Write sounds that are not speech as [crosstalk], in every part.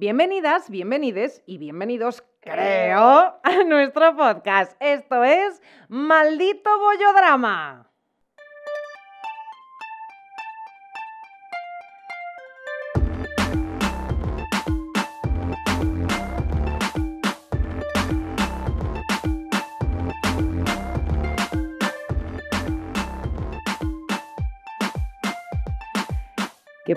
Bienvenidas, bienvenides y bienvenidos, creo, a nuestro podcast. Esto es Maldito Bollodrama.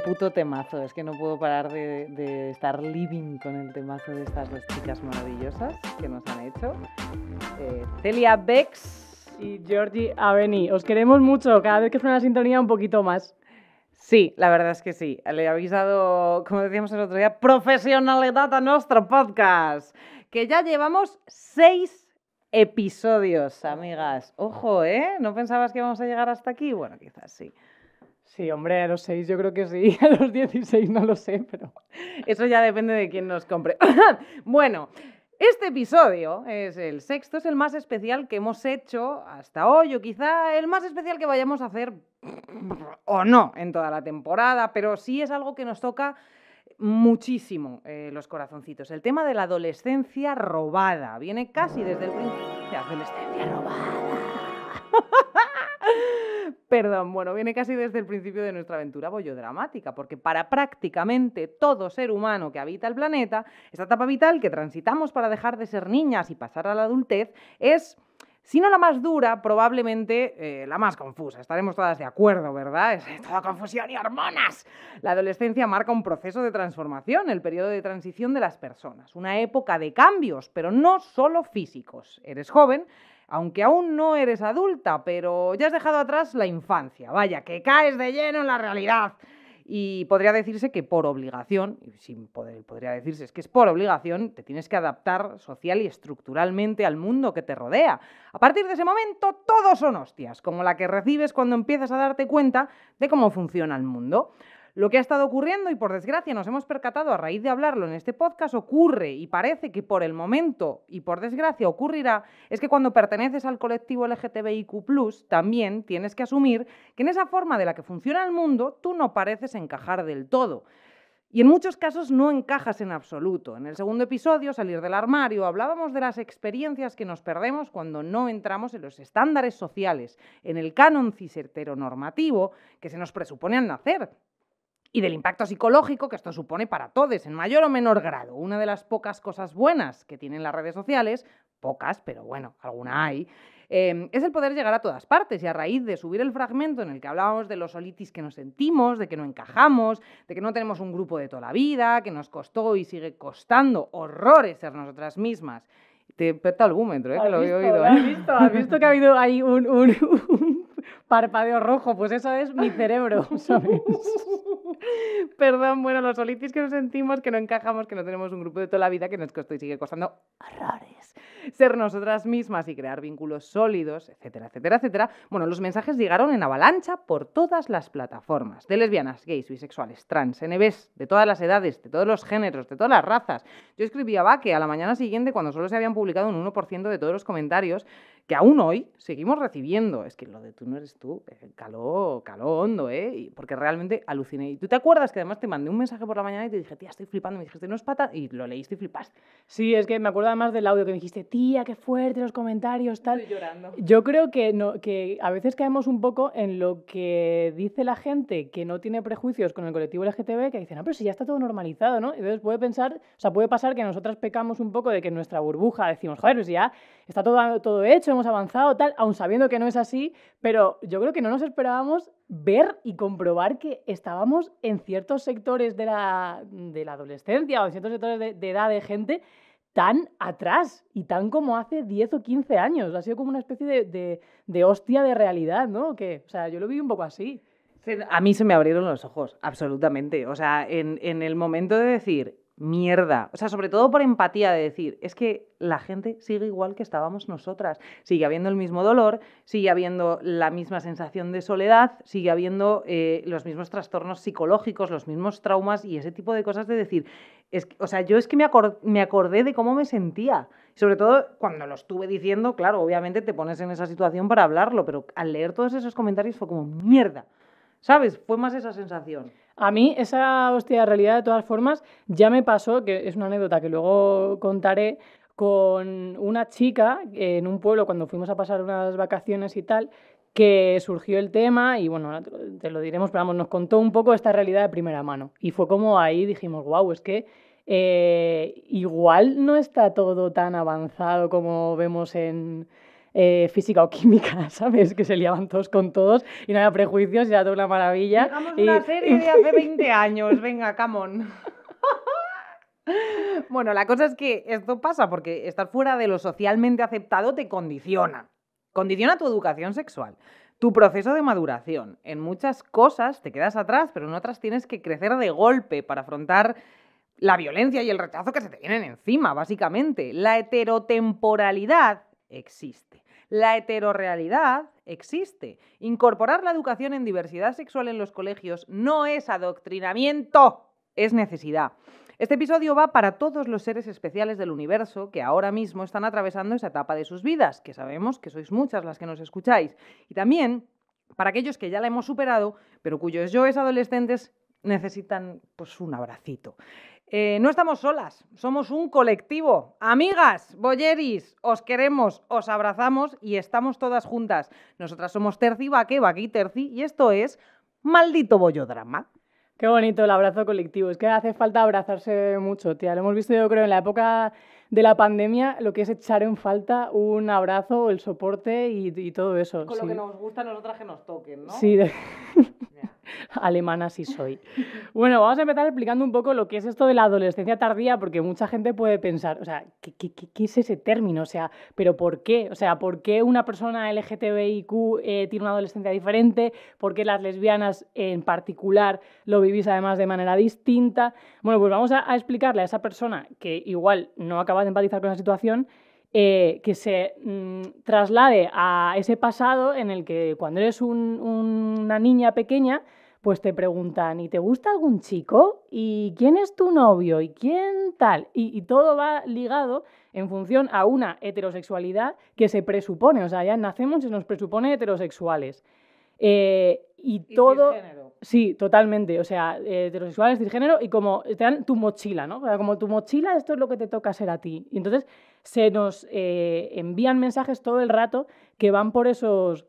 Puto temazo, es que no puedo parar de, estar living con el temazo de estas dos chicas maravillosas que nos han hecho. Eh, Celia Bex y Georgie Aveni. Os queremos mucho, cada vez que suena la sintonía un poquito más. Sí, la verdad es que sí. Le habéis dado, como decíamos el otro día, profesionalidad a nuestro podcast. Que ya llevamos seis episodios, amigas. Ojo, ¿eh? ¿No pensabas que íbamos a llegar hasta aquí? Bueno, quizás sí. Sí, hombre, a los 6 yo creo que sí, [laughs] a los 16 no lo sé, pero... Eso ya depende de quién nos compre. [laughs] bueno, este episodio es el sexto, es el más especial que hemos hecho hasta hoy, o quizá el más especial que vayamos a hacer o no en toda la temporada, pero sí es algo que nos toca muchísimo eh, los corazoncitos. El tema de la adolescencia robada viene casi desde el principio. Adolescencia robada. [laughs] [laughs] Perdón, bueno, viene casi desde el principio de nuestra aventura bollodramática, porque para prácticamente todo ser humano que habita el planeta, esta etapa vital que transitamos para dejar de ser niñas y pasar a la adultez es si no la más dura, probablemente eh, la más confusa. Estaremos todas de acuerdo, ¿verdad? Es toda confusión y hormonas. La adolescencia marca un proceso de transformación, el periodo de transición de las personas, una época de cambios, pero no solo físicos. Eres joven aunque aún no eres adulta, pero ya has dejado atrás la infancia. Vaya, que caes de lleno en la realidad. Y podría decirse que por obligación, y sin poder, podría decirse es que es por obligación, te tienes que adaptar social y estructuralmente al mundo que te rodea. A partir de ese momento, todos son hostias, como la que recibes cuando empiezas a darte cuenta de cómo funciona el mundo. Lo que ha estado ocurriendo, y por desgracia nos hemos percatado a raíz de hablarlo en este podcast, ocurre y parece que por el momento, y por desgracia ocurrirá, es que cuando perteneces al colectivo LGTBIQ, también tienes que asumir que en esa forma de la que funciona el mundo, tú no pareces encajar del todo. Y en muchos casos no encajas en absoluto. En el segundo episodio, Salir del armario, hablábamos de las experiencias que nos perdemos cuando no entramos en los estándares sociales, en el canon cis normativo que se nos presupone al nacer y del impacto psicológico que esto supone para todos, en mayor o menor grado. Una de las pocas cosas buenas que tienen las redes sociales, pocas, pero bueno, alguna hay, em, es el poder llegar a todas partes y a raíz de subir el fragmento en el que hablábamos de los solitis que nos sentimos, de que no encajamos, de que no tenemos un grupo de toda la vida, que nos costó y sigue costando horrores ser nosotras mismas. Te peta el ¿eh? que lo he oído. ¿Has ¿eh? visto? ¿Has visto que ha habido ahí un, un [laughs] parpadeo rojo? Pues eso es mi cerebro, [laughs] ¿sabes? [laughs] Perdón, bueno, los solitis que nos sentimos, que no encajamos, que no tenemos un grupo de toda la vida, que nos costó y sigue costando horrores. Ser nosotras mismas y crear vínculos sólidos, etcétera, etcétera, etcétera. Bueno, los mensajes llegaron en avalancha por todas las plataformas. De lesbianas, gays, bisexuales, trans, NBs, de todas las edades, de todos los géneros, de todas las razas. Yo escribía que a la mañana siguiente, cuando solo se habían publicado un 1% de todos los comentarios, que aún hoy seguimos recibiendo. Es que lo de tú no eres tú, caló, caló hondo, ¿eh? Porque realmente aluciné. Y tú te acuerdas que además te mandé un mensaje por la mañana y te dije, tía, estoy flipando. Me dijiste, no es pata. Y lo leíste y flipaste. Sí, es que me acuerdo además del audio que me dijiste, tía, qué fuerte los comentarios, tal. Estoy llorando. Yo creo que, no, que a veces caemos un poco en lo que dice la gente que no tiene prejuicios con el colectivo LGTB, que dicen, no, pero si ya está todo normalizado, ¿no? Entonces puede pensar, o sea, puede pasar que nosotras pecamos un poco de que en nuestra burbuja decimos, joder, pues ya está todo, todo hecho, hemos avanzado, tal, aun sabiendo que no es así, pero yo creo que no nos esperábamos ver y comprobar que estábamos en ciertos sectores de la, de la adolescencia o en ciertos sectores de, edad de gente tan atrás y tan como hace 10 o 15 años. Ha sido como una especie de, de, hostia de realidad, ¿no? Que, o sea, yo lo vi un poco así. A mí se me abrieron los ojos, absolutamente. O sea, en, en el momento de decir, mierda. O sea, sobre todo por empatía de decir, es que la gente sigue igual que estábamos nosotras. Sigue habiendo el mismo dolor, sigue habiendo la misma sensación de soledad, sigue habiendo eh, los mismos trastornos psicológicos, los mismos traumas y ese tipo de cosas de decir, es o sea, yo es que me, me acordé de cómo me sentía. Sobre todo cuando lo estuve diciendo, claro, obviamente te pones en esa situación para hablarlo, pero al leer todos esos comentarios fue como, mierda ¿Sabes? Fue más esa sensación. A mí esa hostia realidad, de todas formas, ya me pasó, que es una anécdota que luego contaré, con una chica en un pueblo cuando fuimos a pasar unas vacaciones y tal, que surgió el tema y bueno, te lo diremos, pero vamos, nos contó un poco esta realidad de primera mano. Y fue como ahí dijimos, wow, es que eh, igual no está todo tan avanzado como vemos en eh, física o química, [laughs] ¿sabes? Que se liaban todos con todos y no había prejuicios y era toda una maravilla. Digamos una serie de hace [laughs] 20 años, venga, come on. [laughs] Bueno, la cosa es que esto pasa porque estar fuera de lo socialmente aceptado te condiciona. Condiciona tu educación sexual, tu proceso de maduración. En muchas cosas te quedas atrás, pero en otras tienes que crecer de golpe para afrontar la violencia y el rechazo que se te vienen encima, básicamente. La heterotemporalidad existe. La heterorealidad existe. Incorporar la educación en diversidad sexual en los colegios no es adoctrinamiento, es necesidad. Este episodio va para todos los seres especiales del universo que ahora mismo están atravesando esa etapa de sus vidas, que sabemos que sois muchas las que nos escucháis. Y también para aquellos que ya la hemos superado, pero cuyos yoes adolescentes necesitan pues un abracito. Eh, no estamos solas, somos un colectivo. Amigas, boyeris, os queremos, os abrazamos y estamos todas juntas. Nosotras somos Terci Baque, Baque y Terci, y esto es Maldito Bollodrama. Qué bonito el abrazo colectivo. Es que hace falta abrazarse mucho, tía. Lo hemos visto yo creo en la época de la pandemia, lo que es echar en falta un abrazo, el soporte y, todo eso. Con lo que nos gusta a nosotras que nos toquen, ¿no? Sí, [laughs] [laughs] alemana sí soy. Bueno, vamos a empezar explicando un poco lo que es esto de la adolescencia tardía, porque mucha gente puede pensar, o sea, ¿qué, qué, qué es ese término? O sea, ¿pero por qué? O sea, ¿por qué una persona LGTBIQ eh, tiene una adolescencia diferente? ¿Por qué las lesbianas en particular lo vivís además de manera distinta? Bueno, pues vamos a, explicarle a esa persona que igual no acaba de empatizar con la situación, eh, que se mm, traslade a ese pasado en el que cuando eres una niña pequeña, pues te preguntan, ¿y te gusta algún chico? ¿Y quién es tu novio? ¿Y quién tal? Y, todo va ligado en función a una heterosexualidad que se presupone, o sea, ya nacemos y nos presupone heterosexuales. Eh, y, todo... Sí, totalmente. O sea, heterosexuales, cisgénero y como te dan tu mochila, ¿no? O sea, como tu mochila, esto es lo que te toca ser a ti. Y entonces se nos eh, envían mensajes todo el rato que van por esos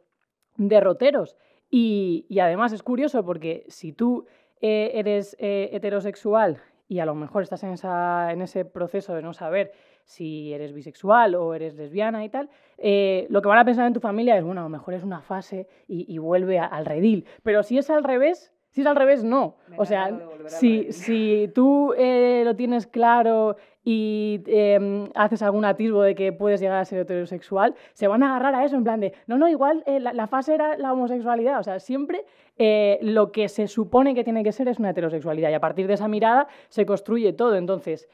derroteros. Y, además es curioso porque si tú eh, eres eh, heterosexual y a lo mejor estás en, esa, en ese proceso de no saber si eres bisexual o eres lesbiana y tal, eh, lo que van a pensar en tu familia es, bueno, a lo mejor es una fase y, vuelve al redil. Pero si es al revés, si es al revés, no. o sea, si, si tú lo tienes claro y em, haces algún atisbo de que puedes llegar a ser heterosexual, se van a agarrar a eso en plan de, no, no, igual eh, la, fase era la homosexualidad. O sea, siempre eh, lo que se supone que tiene que ser es una heterosexualidad y a partir de esa mirada se construye todo. Entonces,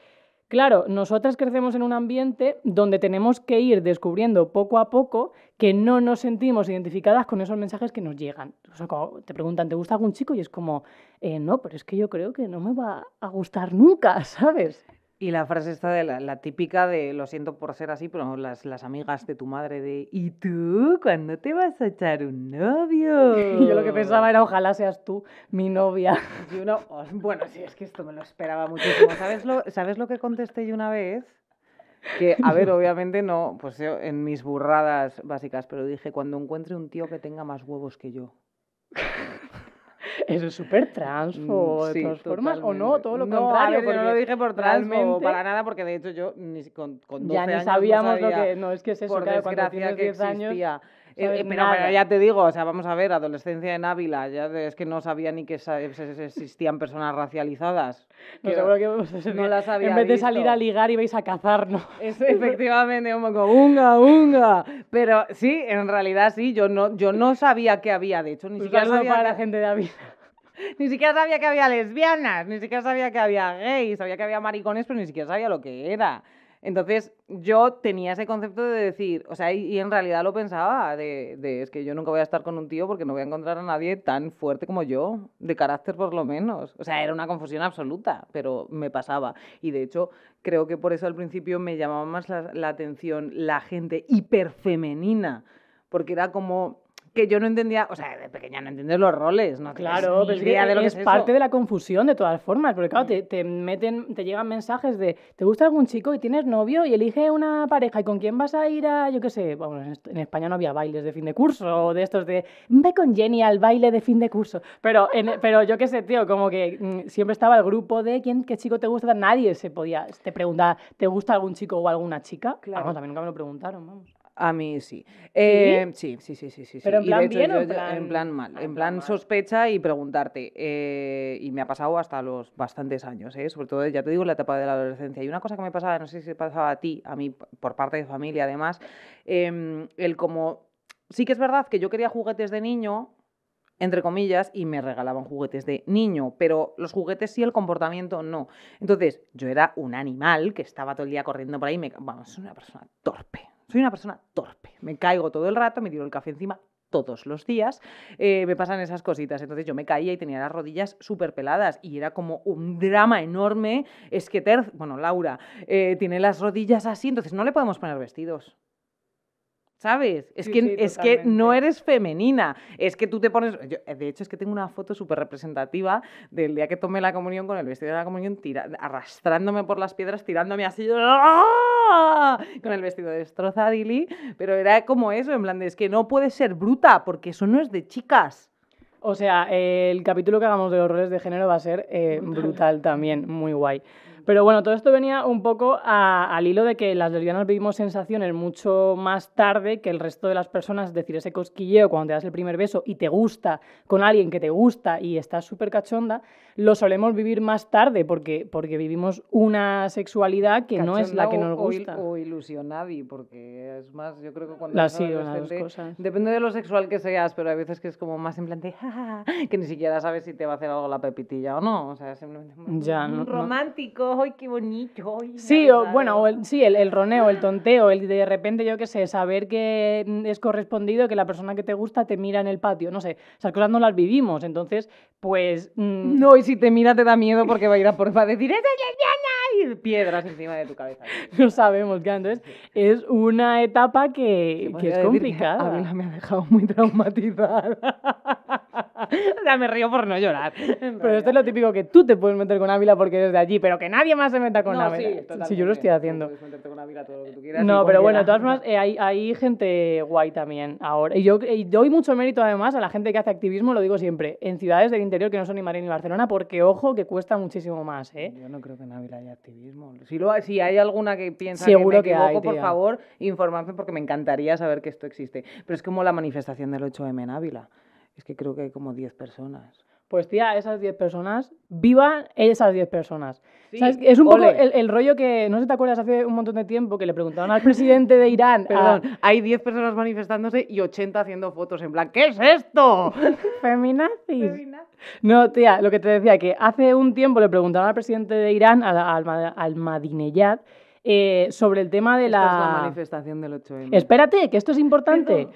Claro, nosotras crecemos en un ambiente donde tenemos que ir descubriendo poco a poco que no nos sentimos identificadas con esos mensajes que nos llegan. O sea, cuando te preguntan, ¿te gusta algún chico? Y es como, eh, no, pero es que yo creo que no me va a gustar nunca, [laughs] ¿sabes? Y la frase esta de la, típica de lo siento por ser así, pero las, las amigas de tu madre de ¿y tú cuándo te vas a echar un novio? Yo lo que pensaba era ojalá seas tú mi novia. Y uno, oh, bueno, sí, es que esto me lo esperaba muchísimo. ¿Sabes lo, ¿Sabes lo que contesté yo una vez? Que, a ver, obviamente no, pues yo en mis burradas básicas, pero dije, cuando encuentre un tío que tenga más huevos que yo. Eso es súper transfo, mm, de todas formas, o no, todo lo contrario. yo no lo dije por transfo, para nada, porque de hecho yo ni con, con 12 ya ni sabíamos lo que, no, es que es eso, por claro, cuando tienes 10 años... Eh, pero, ya te digo, o sea, vamos a ver, adolescencia en Ávila, ya es que no sabía ni que existían personas racializadas. No, seguro que no las había En vez de salir a ligar ibais a cazar, ¿no? Es, efectivamente, como unga, unga. Pero sí, en realidad sí, yo no, yo no sabía que había, de hecho, ni siquiera sabía para la gente de Ávila. Ni siquiera sabía que había lesbianas, ni siquiera sabía que había gays, sabía que había maricones, pero ni siquiera sabía lo que era. Entonces yo tenía ese concepto de decir, o sea, y, en realidad lo pensaba, de, de, es que yo nunca voy a estar con un tío porque no voy a encontrar a nadie tan fuerte como yo, de carácter por lo menos. O sea, era una confusión absoluta, pero me pasaba. Y de hecho, creo que por eso al principio me llamaba más la, la atención la gente hiperfemenina, porque era como que yo no entendía, o sea, de pequeña no entiendes los roles, ¿no? Claro, pero es, idea que de lo que es es parte de la confusión de todas formas, porque claro, te, te meten, te llegan mensajes de, ¿te gusta algún chico y tienes novio y elige una pareja y con quién vas a ir a, yo qué sé, bueno, en, España no había bailes de fin de curso o de estos de, ve con Jenny al baile de fin de curso, pero, en- [laughs] pero yo qué sé, tío, como que mm, siempre estaba el grupo de quién, qué chico te gusta, nadie se podía, te preguntaba, ¿te gusta algún chico o alguna chica? Claro. Vamos, a mí nunca me lo preguntaron, vamos. A mí sí. Eh, sí, sí, sí, sí, sí. ¿Pero en sí. Plan hecho, bien o en plan- en plan mal? Ah, En plan mal. sospecha y preguntarte. eh, y me ha pasado hasta los bastantes años, ¿eh? sobre todo, ya te digo, en la etapa de la adolescencia. Y una cosa que me pasaba, no sé si te pasaba a ti, a mí, por parte de familia además, em, el como... Sí que es verdad que yo quería juguetes de niño, entre comillas, y me regalaban juguetes de niño, pero los juguetes sí, el comportamiento no. Entonces, yo era un animal que estaba todo el día corriendo por ahí, me, vamos, una persona torpe, soy una persona torpe, me caigo todo el rato, me tiro el café encima todos los días, eh, me pasan esas cositas, entonces yo me caía y tenía las rodillas súper peladas y era como un drama enorme, es que, Ter, bueno, Laura, eh, tiene las rodillas así, entonces no le podemos poner vestidos. ¿Sabes? Es, Sí, que, sí, es que no eres femenina. Es que tú te pones. yo- de hecho, es que tengo una foto súper representativa del día que tomé la comunión con el vestido de la comunión, tira- arrastrándome por las piedras, tirándome así. ¡ah! Con el vestido destrozadili. Pero era como eso, en plan de es que no puedes ser bruta, porque eso no es de chicas. O sea, eh, el capítulo que hagamos de los roles de género va a ser eh, brutal también, muy guay. Pero bueno, todo esto venía un poco a- al hilo de que las lesbianas vivimos sensaciones mucho más tarde que el resto de las personas, es decir, ese cosquilleo cuando te das el primer beso y te gusta con alguien que te gusta y estás súper cachonda, lo solemos vivir más tarde porque, porque vivimos una sexualidad que no es la que nos o- o gusta. O, ilusionadi, porque es más, yo creo que cuando eres sí, las dos adolescente, cosas. Depende de lo sexual que seas, pero hay veces que es como más en plan de "Ja, ja", que ni siquiera sabes si te va a hacer algo la pepitilla o no. O sea, simplemente "Mm, Ya, no- no. ¡Ay, qué bonito! ay, Sí, o bueno, o gustado". el, sí, el, el roneo, el tonteo, el de repente, yo qué sé, saber que mm, es correspondido, que la persona que te gusta te mira en el patio, no sé, esas cosas no las vivimos, entonces, pues, mm, No, y si te mira te da miedo porque va a ir a por va a decir ¡Esa es lesbiana! y piedras encima de tu cabeza. [laughs] no sabemos, claro, entonces es una etapa que, que es complicada. Ávila me ha dejado muy traumatizada. [laughs] [laughs] o sea, me río por no llorar. Pero esto es lo típico que tú te puedes meter con Ávila porque eres de allí, pero que nadie más se meta con No, Ávila. sí, si yo lo estoy haciendo. Puedes meterte con Ávila todo lo que tú quieras No, pero bueno, de todas formas, eh, hay, hay gente guay también ahora. Y yo y doy mucho mérito además a la gente que hace activismo, lo digo siempre, en ciudades del interior que no son ni Madrid ni Barcelona, porque ojo que cuesta muchísimo más, ¿eh? Yo no creo que en Ávila haya activismo. Si, lo, hay- si hay alguna que piensa Seguro que que me hay, equivoco, por tía. favor, informadme porque me encantaría saber que esto existe. Pero es como la manifestación del 8M en Ávila. Es que creo que hay como 10 personas. Pues tía, esas 10 personas, vivan esas 10 personas. Sí, ¿Sabes? Es un poco el, el rollo que, no sé si te acuerdas, hace un montón de tiempo que le preguntaron al presidente de Irán, a- Perdón, hay 10 personas manifestándose y 80 haciendo fotos en plan, ¿qué es esto? [laughs] feminazis. No, tía, lo que te decía, que hace un tiempo le preguntaron al presidente de Irán, al, al, al Madinejad, eh, sobre el tema de Esta la... es la manifestación del 8M. Espérate, que esto es importante.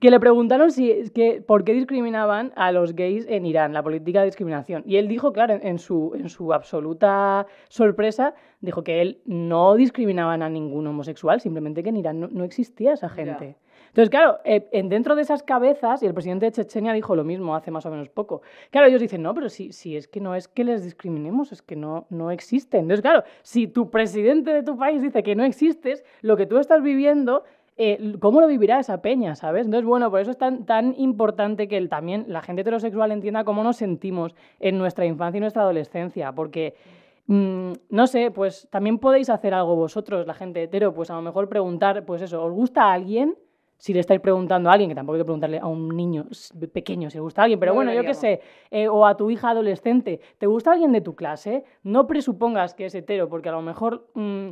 Que le preguntaron si, es que, por qué discriminaban a los gays en Irán, la política de discriminación. Y él dijo, claro, en, en su, en su absoluta sorpresa, dijo que él no discriminaban a ningún homosexual, simplemente que en Irán no, no existía esa gente. Entonces, claro, eh, en dentro de esas cabezas, y el presidente de Chechenia dijo lo mismo hace más o menos poco, claro, ellos dicen, no, pero si, si es que no es que les discriminemos, es que no, no existen. Entonces, claro, si tu presidente de tu país dice que no existes, lo que tú estás viviendo eh, ¿cómo lo vivirá esa peña, sabes? Entonces, bueno, por eso es tan, tan importante que el, también la gente heterosexual entienda cómo nos sentimos en nuestra infancia y nuestra adolescencia, porque, mm, no sé, pues también podéis hacer algo vosotros, la gente hetero, pues a lo mejor preguntar, pues eso, ¿os gusta a alguien? Si le estáis preguntando a alguien, que tampoco hay que preguntarle a un niño pequeño si le gusta a alguien, pero No bueno, yo qué sé, eh, o a tu hija adolescente, ¿te gusta alguien de tu clase? No presupongas que es hetero, porque a lo mejor... mm,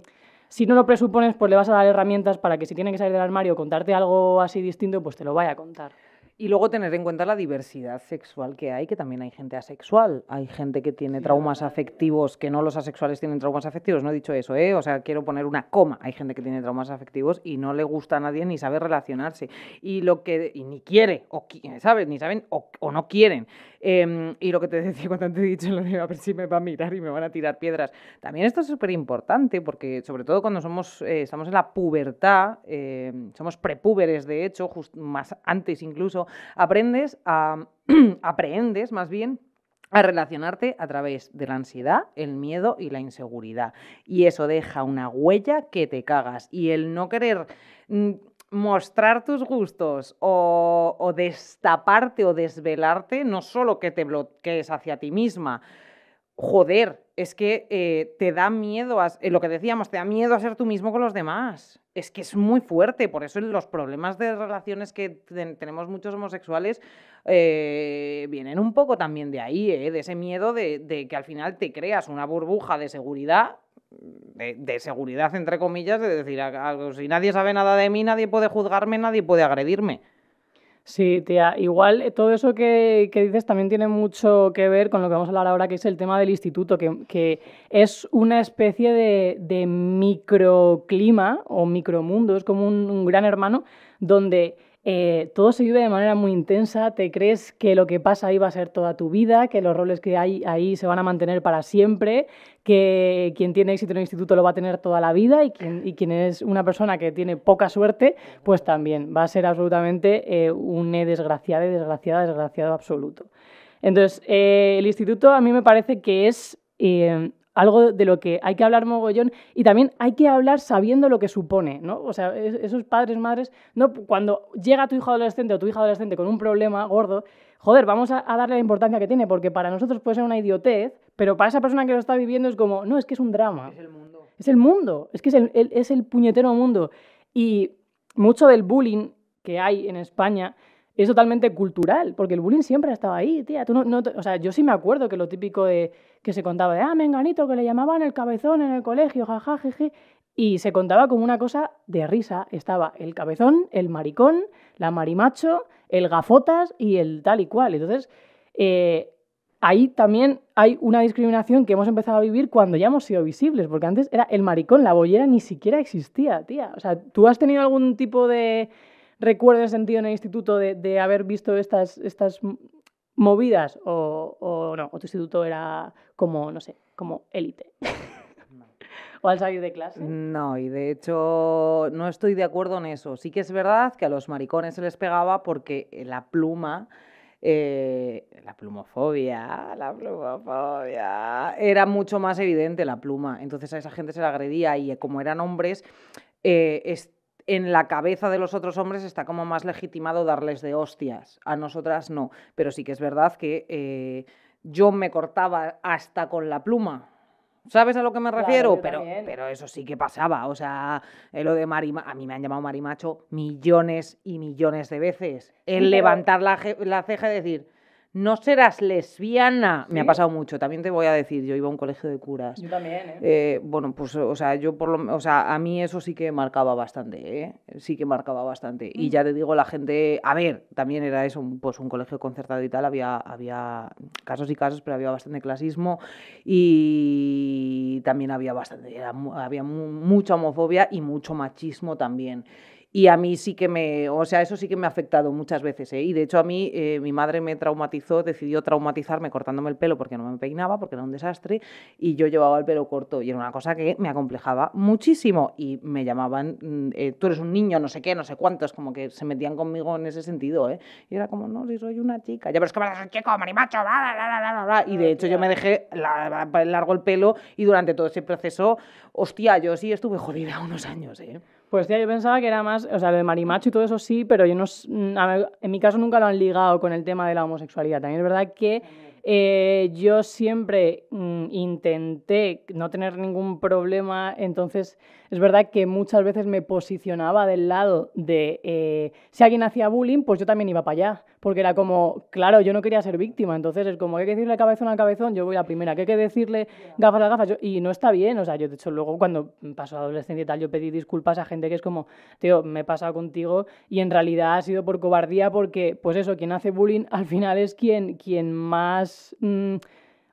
si no lo presupones, pues le vas a dar herramientas para que si tiene que salir del armario o contarte algo así distinto, pues te lo vaya a contar. Y luego tener en cuenta la diversidad sexual que hay, que también hay gente asexual, hay gente que tiene traumas afectivos, que no los asexuales tienen traumas afectivos, no he dicho eso, ¿eh? O sea, quiero poner una coma, hay gente que tiene traumas afectivos y no le gusta a nadie ni sabe relacionarse, y lo que, y ni quiere, o ¿sabes? Ni saben o, o no quieren. Em, y lo que te [laughs] decía cuando te he dicho, lo de a ver si me va a mirar y me van a tirar piedras. También esto es súper importante porque, sobre todo cuando somos, eh, estamos en la pubertad, eh, somos prepúberes de hecho, just- más antes incluso, aprendes a, [clears throat] aprendes más bien a relacionarte a través de la ansiedad, el miedo y la inseguridad. Y eso deja una huella que te cagas. Y el no querer mm, mostrar tus gustos o, destaparte o desvelarte, no solo que te bloquees hacia ti misma, joder, es que eh, te da miedo, a, eh, lo que decíamos, te da miedo a ser tú mismo con los demás. Es que es muy fuerte, por eso los problemas de relaciones que tenemos muchos homosexuales eh, vienen un poco también de ahí, de ese miedo de, que al final te creas una burbuja de seguridad, de, seguridad entre comillas, de decir, si nadie sabe nada de mí, nadie puede juzgarme, nadie puede agredirme. Sí, tía, igual eh, todo eso que, dices también tiene mucho que ver con lo que vamos a hablar ahora, que es el tema del instituto, que, es una especie de, microclima o micromundo, es como un gran hermano, donde eh, todo se vive de manera muy intensa, te crees que lo que pasa ahí va a ser toda tu vida, que los roles que hay ahí se van a mantener para siempre, que quien tiene éxito en el instituto lo va a tener toda la vida y quien, y quien es una persona que tiene poca suerte, pues también va a ser absolutamente eh, un desgraciado, desgraciada, desgraciado absoluto. Entonces, eh, el instituto a mí me parece que es algo de lo que hay que hablar mogollón y también hay que hablar sabiendo lo que supone, ¿no? O sea, esos padres, madres, no, cuando llega tu hijo adolescente o tu hija adolescente con un problema gordo, joder, vamos a, darle la importancia que tiene, porque para nosotros puede ser una idiotez, pero para esa persona que lo está viviendo es como, no, es que es un drama. Es el mundo. Es el mundo, es que es el, es el puñetero mundo. Y mucho del bullying que hay en España es totalmente cultural, porque el bullying siempre ha estado ahí, tía. Tú no, o sea, yo sí me acuerdo que lo típico de que se contaba de, ah, menganito, que le llamaban el cabezón en el colegio, jaja, jeje, y se contaba como una cosa de risa. Estaba el cabezón, el maricón, la marimacho, el gafotas y el tal y cual. Entonces, eh, ahí también hay una discriminación que hemos empezado a vivir cuando ya hemos sido visibles, porque antes era el maricón, la bollera ni siquiera existía, tía. O sea, ¿tú has tenido algún tipo de recuerdo en sentido en el instituto de, haber visto estas, estas movidas o, no, o tu instituto era como, no sé, como élite. [laughs] ¿O al salir de clase? No, y de hecho no estoy de acuerdo en eso. Sí que es verdad que a los maricones se les pegaba porque la pluma, eh, la plumofobia, la plumofobia, era mucho más evidente la pluma. Entonces a esa gente se le agredía y como eran hombres, eh, en la cabeza de los otros hombres está como más legitimado darles de hostias. A nosotras no. Pero sí que es verdad que eh, yo me cortaba hasta con la pluma. ¿Sabes a lo que me refiero? pero, pero eso sí que pasaba. O sea, eh, lo de a mí me han llamado marimacho millones y millones de veces. El levantar la, la ceja y decir, no serás lesbiana. Me ha pasado mucho, también te voy a decir, yo iba a un colegio de curas. Yo también, ¿eh? ¿eh? bueno, pues, o sea, yo por lo o sea, a mí eso sí que marcaba bastante, ¿eh? Sí que marcaba bastante. Y ya te digo, la gente, a ver, también era eso, pues un colegio concertado y tal, había, había casos y casos, pero había bastante clasismo y también había bastante, había mucha homofobia y mucho machismo también. Y a mí sí que me, o sea, eso sí que me ha afectado muchas veces. ¿eh? Y de hecho a mí, eh, mi madre me traumatizó, decidió traumatizarme cortándome el pelo porque no me peinaba, porque era un desastre, y yo llevaba el pelo corto. Y era una cosa que me acomplejaba muchísimo. Y me llamaban, mm, eh, tú eres un niño, no sé qué, no sé cuántos, como que se metían conmigo en ese sentido. ¿eh? Y era como, no, si soy una chica. Ya, pero es que me chico, marimacho, bla, bla, bla, bla, Y de hecho yo me dejé largo el pelo y durante todo ese proceso, hostia, yo sí estuve jodida unos años. ¿eh? Pues tía, yo pensaba que era más, o sea, de marimacho y todo eso sí, pero yo no, en mi caso nunca lo han ligado con el tema de la homosexualidad. También es verdad que eh, yo siempre mm, intenté no tener ningún problema, entonces es verdad que muchas veces me posicionaba del lado de eh, si alguien hacía bullying, pues yo también iba para allá, porque era como, claro, yo no quería ser víctima, entonces es como, hay que decirle cabezón al cabezón, yo voy a primera, que hay que decirle gafas a gafas, y no está bien, o sea, yo de hecho luego cuando pasó adolescencia y tal, yo pedí disculpas a gente que es como, tío, me he pasado contigo y en realidad ha sido por cobardía porque, pues eso, quien hace bullying al final es quien, quien más... Mm,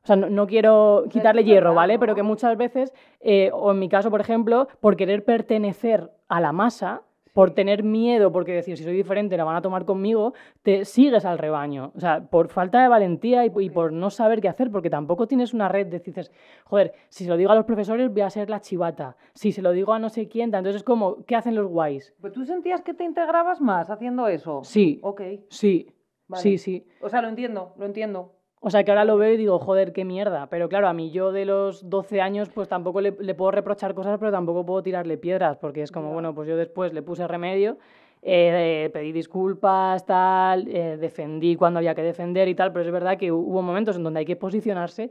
o sea, no, quiero quitarle hierro, ¿vale? Pero que muchas veces, eh, o en mi caso, por ejemplo, por querer pertenecer a la masa, por tener miedo, porque decir, si soy diferente, la van a tomar conmigo, te sigues al rebaño. O sea, por falta de valentía y, y por no saber qué hacer, porque tampoco tienes una red de dices, joder, si se lo digo a los profesores voy a ser la chivata, si se lo digo a no sé quién, entonces es como, ¿qué hacen los guays? ¿Pero tú sentías que te integrabas más haciendo eso? Sí. Ok. Sí, Vale. sí, sí. O sea, lo entiendo, lo entiendo. O sea, que ahora lo veo y digo, joder, qué mierda. Pero claro, a mí yo de los 12 años, pues tampoco le, le puedo reprochar cosas, pero tampoco puedo tirarle piedras, porque es como, bueno, pues yo después le puse remedio, eh, pedí disculpas, tal, eh, defendí cuando había que defender y tal, pero es verdad que hubo momentos en donde hay que posicionarse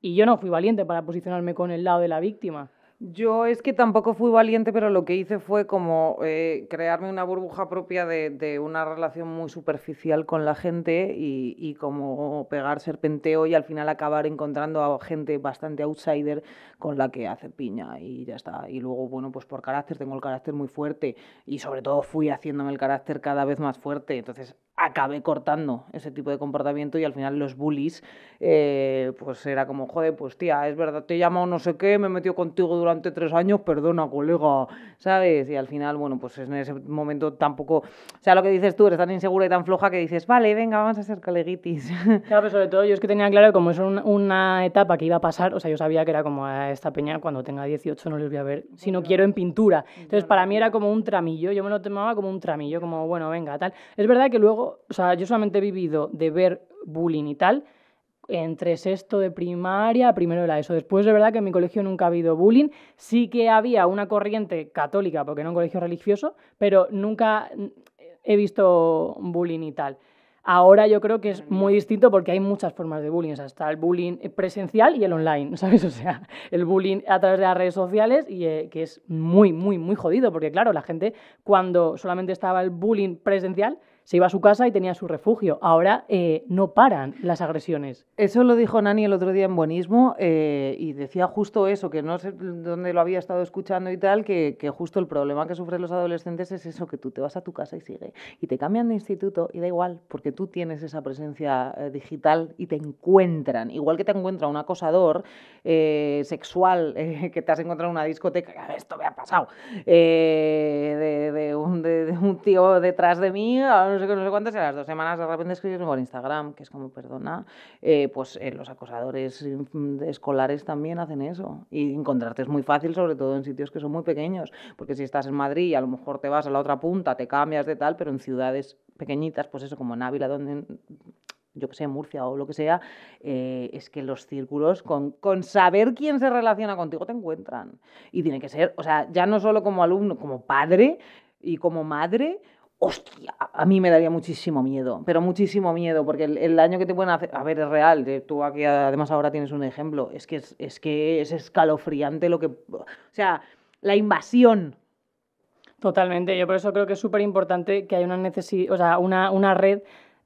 y yo no fui valiente para posicionarme con el lado de la víctima. Yo es que tampoco fui valiente, pero lo que hice fue como eh, crearme una burbuja propia de, de una relación muy superficial con la gente y, y como pegar serpenteo y al final acabar encontrando a gente bastante outsider con la que hace piña y ya está. Y luego, bueno, pues por carácter, tengo el carácter muy fuerte y sobre todo fui haciéndome el carácter cada vez más fuerte. Entonces acabé cortando ese tipo de comportamiento y al final los bullies, eh, pues era como, joder, pues tía, es verdad, te he llamado no sé qué, me he metido contigo durante tres años, perdona, colega, ¿sabes? Y al final, bueno, pues en ese momento tampoco, o sea, lo que dices tú, eres tan insegura y tan floja que dices, vale, venga, vamos a ser coleguitis. [laughs] Claro, pero sobre todo yo es que tenía claro que como es un- una etapa que iba a pasar, o sea, yo sabía que era como a esta peña cuando tenga 18 no les voy a ver, si no quiero en pintura. Entonces para mí era como un tramillo, yo me lo tomaba como un tramillo, como bueno, venga, tal. Es verdad que luego, o sea, yo solamente he vivido de ver bullying y tal entre sexto de primaria primero de la ESO. Después de verdad que en mi colegio nunca ha habido bullying. Sí que había una corriente católica, porque era un colegio religioso, pero nunca mm, he visto bullying y tal. Ahora yo creo que es muy distinto porque hay muchas formas de bullying. O sea, está el bullying presencial y el online, [laughs] ¿sabes? O sea, el bullying a través de las redes sociales y eh, que es muy, muy, muy jodido. Porque claro, la gente cuando solamente estaba el bullying presencial se iba a su casa y tenía su refugio. Ahora eh, no paran las agresiones. Eso lo dijo Nani el otro día en Buenismo eh, y decía justo eso, que no sé dónde lo había estado escuchando y tal, que, que justo el problema que sufren los adolescentes es eso, que tú te vas a tu casa y sigue, y te cambian de instituto y da igual, porque tú tienes esa presencia eh, digital y te encuentran, igual que te encuentra un acosador eh, sexual que te has encontrado en una discoteca, que, "A ver, esto me ha pasado, de, un, de- un tío detrás de mí, a no sé qué, no sé cuántas, y a las dos semanas de repente escribes por Instagram, que es como, perdona, eh, pues eh, los acosadores mm, escolares también hacen eso. Y encontrarte es muy fácil, sobre todo en sitios que son muy pequeños, porque si estás en Madrid y a lo mejor te vas a la otra punta, te cambias de tal, pero en ciudades pequeñitas, pues eso, como en Ávila, donde yo que sé, Murcia o lo que sea, eh, es que los círculos, con, con saber quién se relaciona contigo, te encuentran. Y tiene que ser, o sea, ya no solo como alumno, como padre y como madre, hostia, a mí me daría muchísimo miedo, pero muchísimo miedo, porque el, el daño que te pueden hacer, a ver, es real, tú aquí además ahora tienes un ejemplo, es que es, es que es escalofriante lo que, o sea, la invasión. Totalmente, yo por eso creo que es súper importante que haya una, necesi- o sea, una, una red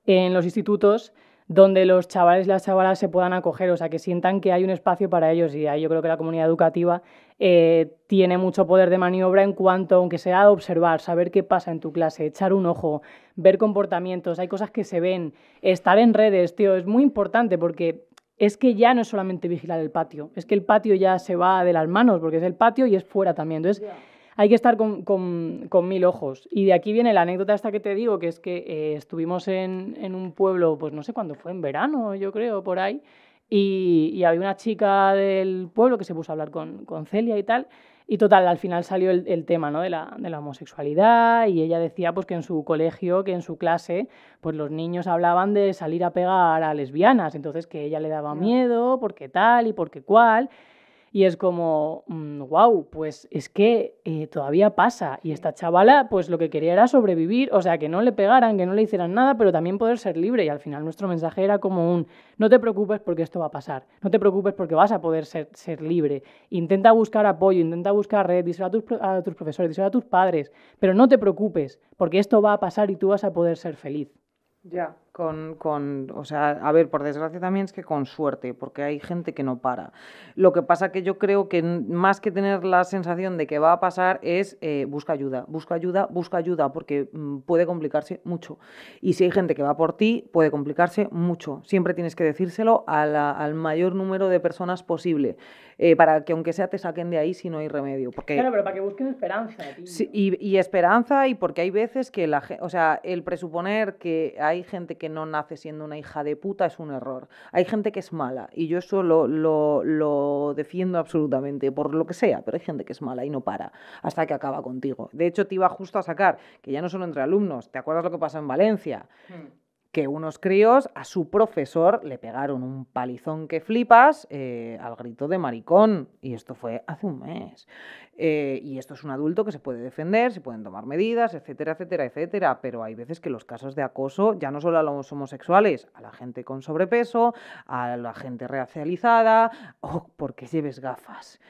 en los institutos donde los chavales y las chavalas se puedan acoger, o sea, que sientan que hay un espacio para ellos y ahí yo creo que la comunidad educativa eh, tiene mucho poder de maniobra en cuanto, aunque sea observar, saber qué pasa en tu clase, echar un ojo, ver comportamientos, hay cosas que se ven, estar en redes, tío, es muy importante porque es que ya no es solamente vigilar el patio, es que el patio ya se va de las manos porque es el patio y es fuera también, entonces hay que estar con, con- con mil ojos. Y de aquí viene la anécdota esta que te digo, que es que eh, estuvimos en, en un pueblo, pues no sé cuándo fue, en verano, yo creo, por ahí, y, y había una chica del pueblo que se puso a hablar con, con Celia y tal, y total, al final salió el, el tema ¿no? de, la, de la homosexualidad, y ella decía pues que en su colegio, que en su clase, pues los niños hablaban de salir a pegar a lesbianas, entonces que ella le daba miedo, porque tal y porque cual. Y es como, wow, pues es que eh, todavía pasa. Y esta chavala, pues lo que quería era sobrevivir, o sea, que no le pegaran, que no le hicieran nada, pero también poder ser libre. Y al final nuestro mensaje era como un, no te preocupes porque esto va a pasar, no te preocupes porque vas a poder ser, ser libre. Intenta buscar apoyo, intenta buscar red, díselo a tus, a tus profesores, díselo a tus padres, pero no te preocupes porque esto va a pasar y tú vas a poder ser feliz. Ya, Con, con, o sea, a ver, por desgracia también es que con suerte, porque hay gente que no para. Lo que pasa que yo creo que más que tener la sensación de que va a pasar es eh, busca ayuda, busca ayuda, busca ayuda, porque mm, puede complicarse mucho. Y si hay gente que va por ti, puede complicarse mucho. Siempre tienes que decírselo al mayor número de personas posible. Eh, para que aunque sea te saquen de ahí si no hay remedio. Porque, claro, pero para que busquen esperanza. y, esperanza y porque hay veces que la o sea, el presuponer que hay gente que no nace siendo una hija de puta es un error. Hay gente que es mala y yo eso lo, lo, defiendo absolutamente, por lo que sea, pero hay gente que es mala y no para hasta que acaba contigo. De hecho, te iba justo a sacar, que ya no solo entre alumnos, ¿te acuerdas lo que pasó en Valencia? Hmm que unos críos a su profesor le pegaron un palizón que flipas eh, al grito de maricón. Y esto fue hace un mes. Eh, y esto es un adulto que se puede defender, se pueden tomar medidas, etcétera, etcétera, etcétera. Pero hay veces que los casos de acoso, ya no solo a los homosexuales, a la gente con sobrepeso, a la gente racializada, o porque lleves gafas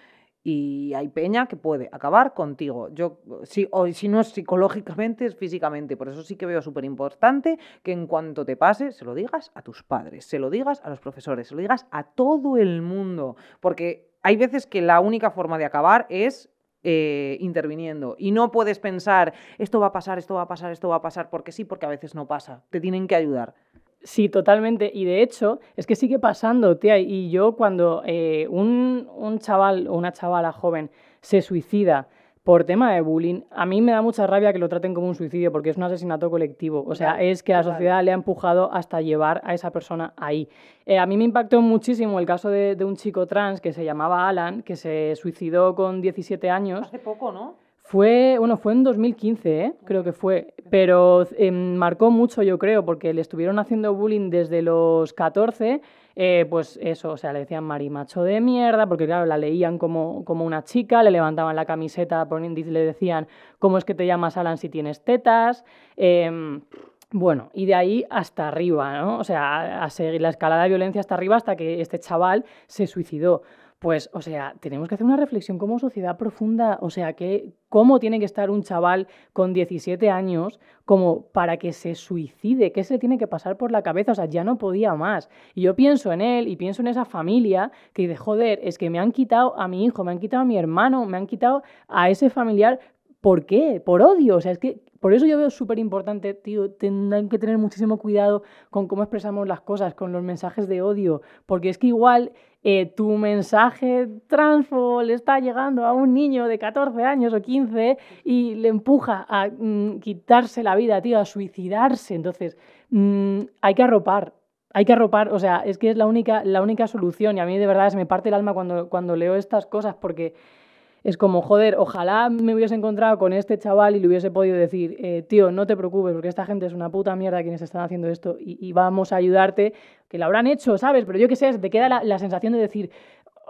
y hay peña que puede acabar contigo. Yo, si, o si no es psicológicamente, es físicamente. Por eso sí que veo súper importante que en cuanto te pase, se lo digas a tus padres, se lo digas a los profesores, se lo digas a todo el mundo. Porque hay veces que la única forma de acabar es eh, interviniendo. Y no puedes pensar, esto va a pasar, esto va a pasar, esto va a pasar, porque sí, porque a veces no pasa. Te tienen que ayudar. Sí, totalmente. Y de hecho, es que sigue pasando, tía. Y yo cuando eh, un, un, chaval o una chavala joven se suicida por tema de bullying, a mí me da mucha rabia que lo traten como un suicidio porque es un asesinato colectivo. O sea, es que la sociedad le ha empujado hasta llevar a esa persona ahí. Eh, a mí me impactó muchísimo el caso de, de un chico trans que se llamaba Alan, que se suicidó con 17 años. Hace poco, ¿no? Fue, bueno, fue en 2015, ¿eh? creo que fue, pero em, marcó mucho, yo creo, porque le estuvieron haciendo bullying desde los 14, eh, pues eso, o sea, le decían marimacho de mierda, porque claro, la leían como, como una chica, le levantaban la camiseta, le decían, ¿cómo es que te llamas Alan si tienes tetas? Em, bueno, y de ahí hasta arriba, ¿no? O sea, a seguir la escalada de violencia hasta arriba hasta que este chaval se suicidó. Pues, o sea, tenemos que hacer una reflexión como sociedad profunda, o sea, que cómo tiene que estar un chaval con 17 años como para que se suicide, qué se tiene que pasar por la cabeza, o sea, ya no podía más. Y yo pienso en él y pienso en esa familia que dice, joder, es que me han quitado a mi hijo, me han quitado a mi hermano, me han quitado a ese familiar, ¿por qué? Por odio, o sea, es que por eso yo veo súper importante, tío, tendrán que tener muchísimo cuidado con cómo expresamos las cosas, con los mensajes de odio, porque es que igual eh, tu mensaje transfo le está llegando a un niño de 14 años o 15 y le empuja a mm, quitarse la vida, tío, a suicidarse. Entonces, mm, hay que arropar, hay que arropar, o sea, es que es la única, la única solución y a mí de verdad se me parte el alma cuando, cuando leo estas cosas porque es como, joder, ojalá me hubiese encontrado con este chaval y le hubiese podido decir, eh, tío, no te preocupes, porque esta gente es una puta mierda quienes están haciendo esto y, vamos a ayudarte, que lo habrán hecho, ¿sabes? Pero yo qué sé, te queda la, sensación de decir,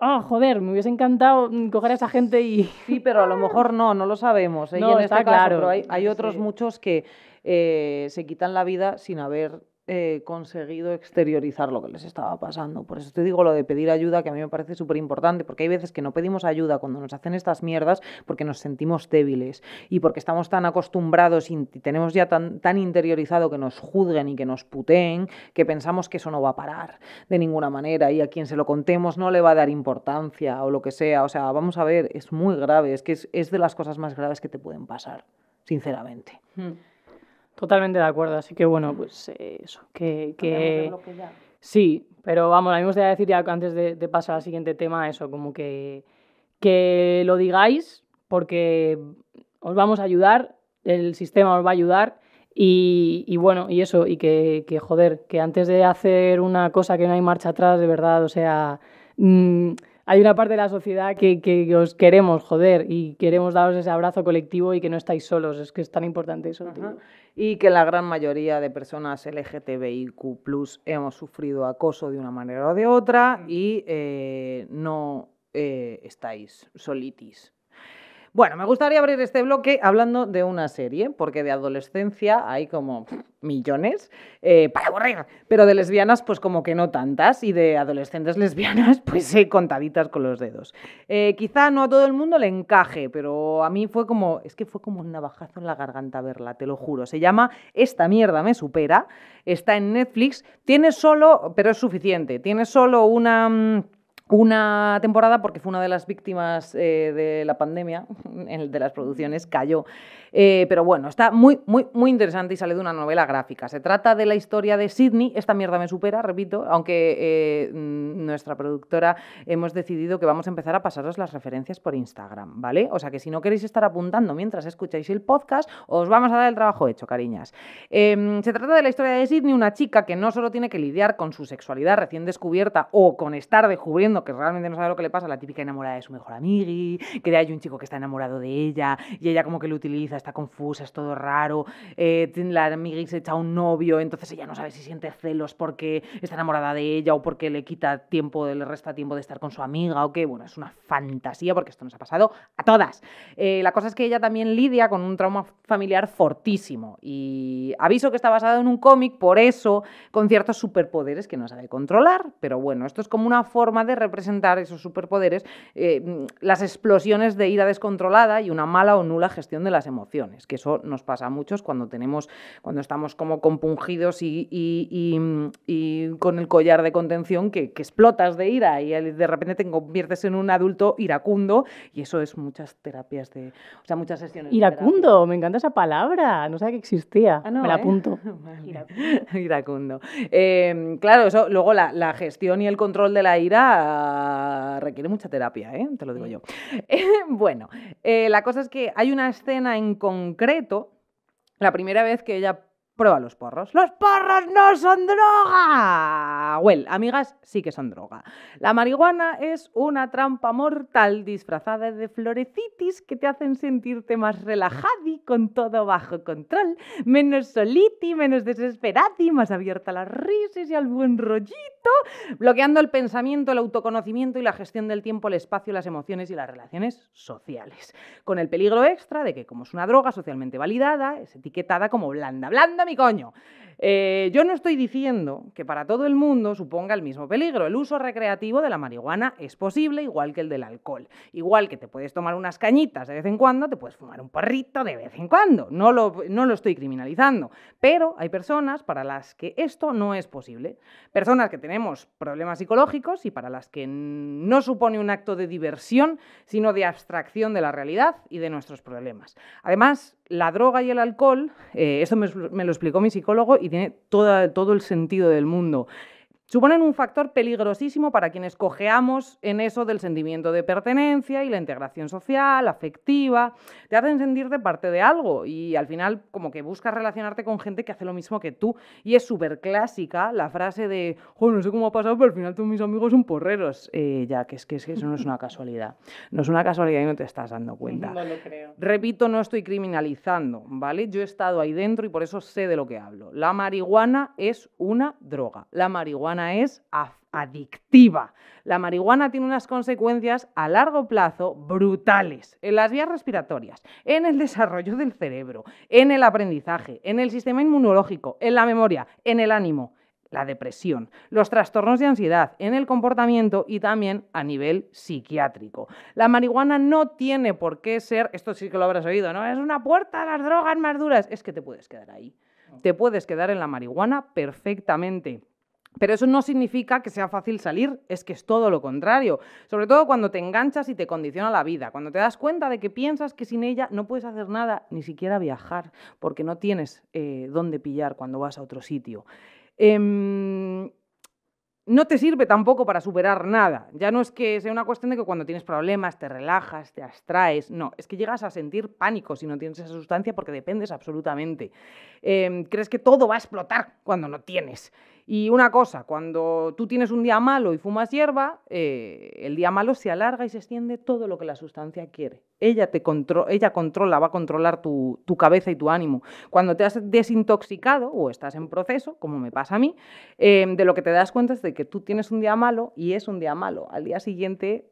oh, joder, me hubiese encantado coger a esa gente y... [laughs] Sí, pero a lo mejor no, no lo sabemos. ¿eh? No, está este claro. pero hay, otros muchos que eh, se quitan la vida sin haber eh, conseguido exteriorizar lo que les estaba pasando. Por eso te digo lo de pedir ayuda, que a mí me parece súper importante, porque hay veces que no pedimos ayuda cuando nos hacen estas mierdas porque nos sentimos débiles y porque estamos tan acostumbrados y tenemos ya tan, tan interiorizado que nos juzguen y que nos puteen, que pensamos que eso no va a parar de ninguna manera y a quien se lo contemos no le va a dar importancia o lo que sea. O sea, vamos a ver, es muy grave, es que es, de las cosas más graves que te pueden pasar, sinceramente. Hmm. Totalmente de acuerdo, así que bueno, pues eh, eso, que... que... Sí, pero vamos, a mí me gustaría decir ya antes de, pasar al siguiente tema, eso, como que, que lo digáis porque os vamos a ayudar, el sistema os va a ayudar y, y bueno, y eso, y que, que, joder, que antes de hacer una cosa que no hay marcha atrás, de verdad, o sea... Mmm, hay una parte de la sociedad que, que, os queremos, joder, y queremos daros ese abrazo colectivo y que no estáis solos. Es que es tan importante eso. Y que la gran mayoría de personas LGTBIQ hemos sufrido acoso de una manera o de otra y eh, no eh, estáis solitis. Bueno, me gustaría abrir este bloque hablando de una serie, porque de adolescencia hay como millones eh, para aburrir, pero de lesbianas pues como que no tantas y de adolescentes lesbianas [laughs] pues eh, contaditas con los dedos. Eh, quizá no a todo el mundo le encaje, pero a mí fue como, es que fue como un navajazo en la garganta verla, te lo juro. Se llama Esta mierda me supera, está en Netflix, tiene solo, pero es suficiente, tiene solo una... mm, una temporada porque fue una de las víctimas eh, de la pandemia, [laughs] de las producciones, cayó. Eh, pero bueno, está muy, muy, muy interesante y sale de una novela gráfica. Se trata de la historia de Sidney, esta mierda me supera, repito, aunque eh, nuestra productora hemos decidido que vamos a empezar a pasaros las referencias por Instagram, ¿vale? O sea que si no queréis estar apuntando mientras escucháis el podcast, os vamos a dar el trabajo hecho, cariñas. Em, se trata de la historia de Sidney, una chica que no solo tiene que lidiar con su sexualidad recién descubierta o con estar descubriendo que realmente no sabe lo que le pasa, la típica enamorada de su mejor amigui, que hay un chico que está enamorado de ella y ella como que lo utiliza, está confusa, es todo raro, eh, la amigui se echa un novio, entonces ella no sabe si siente celos porque está enamorada de ella o porque le quita tiempo, le resta tiempo de estar con su amiga o qué, bueno, es una fantasía porque esto nos ha pasado a todas. Eh, la cosa es que ella también lidia con un trauma familiar fortísimo y aviso que está basado en un cómic, por eso con ciertos superpoderes que no sabe controlar, pero bueno, esto es como una forma de representar esos superpoderes, eh, las explosiones de ira descontrolada y una mala o nula gestión de las emociones, que eso nos pasa a muchos cuando tenemos, cuando estamos como compungidos y, y- y, y con el collar de contención que, que explotas de ira y de repente te conviertes en un adulto iracundo y eso es muchas terapias de, o sea, muchas sesiones. de. Iracundo, me encanta esa palabra, no sabía que existía. Ah, no, me la ¿eh? apunto. [laughs] Vale. Iracundo. Iracundo. Eh, claro, eso, luego la, la gestión y el control de la ira ah, requiere mucha terapia, ¿eh? te lo digo yo. [laughs] Eh, bueno, eh, la cosa es que hay una escena en concreto, la primera vez que ella prueba los porros. ¡Los porros no son droga! Well, amigas, sí que son droga. La marihuana es una trampa mortal disfrazada de florecitis que te hacen sentirte más relajado y con todo bajo control, menos soliti, menos desesperati, más abierta a las risas y al buen rollito, bloqueando el pensamiento, el autoconocimiento y la gestión del tiempo, el espacio, las emociones y las relaciones sociales. Con el peligro extra de que, como es una droga socialmente validada, es etiquetada como blanda. ¡Blanda, mi coño! Eh, yo no estoy diciendo que para todo el mundo suponga el mismo peligro. El uso recreativo de la marihuana es posible, igual que el del alcohol. Igual que te puedes tomar unas cañitas de vez en cuando, te puedes fumar un porrito de vez en cuando. No lo, no lo estoy criminalizando. Pero hay personas para las que esto no es posible. Personas que tenemos problemas psicológicos y para las que no supone un acto de diversión, sino de abstracción de la realidad y de nuestros problemas. Además, la droga y el alcohol, eh, me, me lo explicó mi psicólogo y tiene toda, todo el sentido del mundo. Suponen un factor peligrosísimo para quienes cojeamos en eso del sentimiento de pertenencia y la integración social, afectiva. Te hacen sentirte parte de algo y al final como que buscas relacionarte con gente que hace lo mismo que tú. Y es súper clásica la frase de, "Jo, no sé cómo ha pasado, pero al final todos mis amigos son porreros. Eh, ya, que es, que es que eso no es una casualidad. No es una casualidad y no te estás dando cuenta. No lo creo. Repito, no estoy criminalizando, ¿vale? Yo he estado ahí dentro y por eso sé de lo que hablo. La marihuana es una droga. La marihuana es adictiva. La marihuana tiene unas consecuencias a largo plazo brutales en las vías respiratorias, en el desarrollo del cerebro, en el aprendizaje, en el sistema inmunológico, en la memoria, en el ánimo la depresión, los trastornos de ansiedad, en el comportamiento y también a nivel psiquiátrico. La marihuana no tiene por qué ser, esto sí que lo habrás oído, ¿no? Es una puerta a las drogas más duras. Es que te puedes quedar ahí. Te puedes quedar en la marihuana perfectamente. Pero eso no significa que sea fácil salir, es que es todo lo contrario. Sobre todo cuando te enganchas y te condiciona la vida, cuando te das cuenta de que piensas que sin ella no puedes hacer nada, ni siquiera viajar, porque no tienes eh, dónde pillar cuando vas a otro sitio. Em, no te sirve tampoco para superar nada. Ya no es que sea una cuestión de que cuando tienes problemas te relajas, te abstraes. No, es que llegas a sentir pánico si no tienes esa sustancia porque dependes absolutamente. Em, crees que todo va a explotar cuando no tienes. Y una cosa, cuando tú tienes un día malo y fumas hierba, eh, el día malo se alarga y se extiende todo lo que la sustancia quiere. Ella, te contro ella controla, va a controlar tu, tu cabeza y tu ánimo. Cuando te has desintoxicado o estás en proceso, como me pasa a mí, eh, de lo que te das cuenta es de que tú tienes un día malo y es un día malo. Al día siguiente,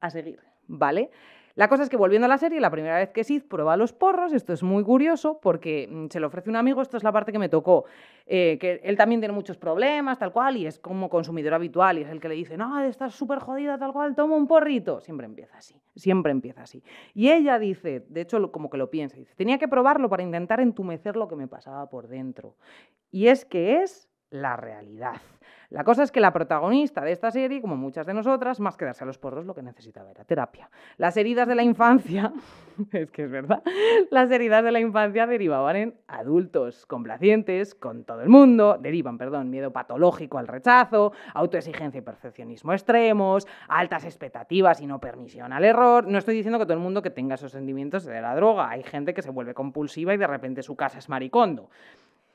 a seguir, ¿vale? La cosa es que volviendo a la serie, la primera vez que Sid prueba los porros, esto es muy curioso porque mm, se lo ofrece un amigo, esto es la parte que me tocó, eh, que él también tiene muchos problemas, tal cual, y es como consumidor habitual, y es el que le dice, no, estás súper jodida, tal cual, toma un porrito. Siempre empieza así, siempre empieza así. Y ella dice, de hecho como que lo piensa, dice, tenía que probarlo para intentar entumecer lo que me pasaba por dentro. Y es que es la realidad. La cosa es que la protagonista de esta serie, como muchas de nosotras, más que darse a los porros, lo que necesitaba era terapia. Las heridas de la infancia, [laughs] es que es verdad, las heridas de la infancia derivaban en adultos complacientes con todo el mundo, derivan, perdón, miedo patológico al rechazo, autoexigencia y perfeccionismo extremos, altas expectativas y no permisión al error. No estoy diciendo que todo el mundo que tenga esos sentimientos de la droga. Hay gente que se vuelve compulsiva y de repente su casa es maricondo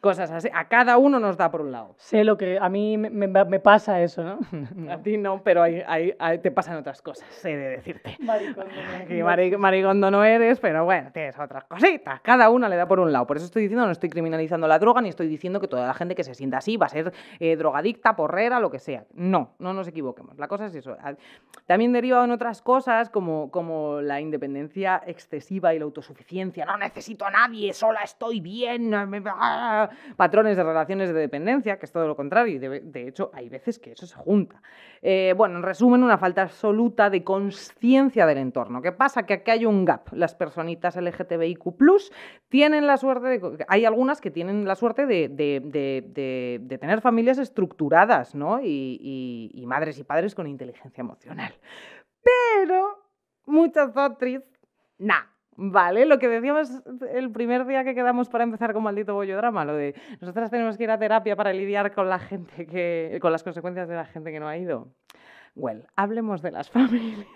cosas así. A cada uno nos da por un lado. Sé lo que a mí me, me, pasa eso, [laughs] ¿no? A ti no, pero hay, te pasan otras cosas, sé de decirte. Maricondo. [laughs] maricondo no eres, pero bueno, tienes otras cositas. Cada una le da por un lado. Por eso estoy diciendo, no estoy criminalizando la droga, ni estoy diciendo que toda la gente que se sienta así va a ser eh, drogadicta, porrera, lo que sea. No, no nos equivoquemos. La cosa es eso. También deriva en otras cosas como, como la independencia excesiva y la autosuficiencia. No necesito a nadie, sola estoy bien. Patrones de relaciones de dependencia, que es todo lo contrario, y de, hecho hay veces que eso se junta. Eh, bueno, en resumen, una falta absoluta de conciencia del entorno. ¿Qué pasa? Que aquí hay un gap. Las personitas LGTBIQ tienen la suerte de... Hay algunas que tienen la suerte de, tener familias estructuradas, ¿no? Y, y madres y padres con inteligencia emocional. Pero muchas otras, nah, Vale, lo que decíamos el primer día que quedamos para empezar con maldito bollo drama, lo de nosotras tenemos que ir a terapia para lidiar con la gente que, con las consecuencias de la gente que no ha ido. Well, hablemos de las [laughs] familias.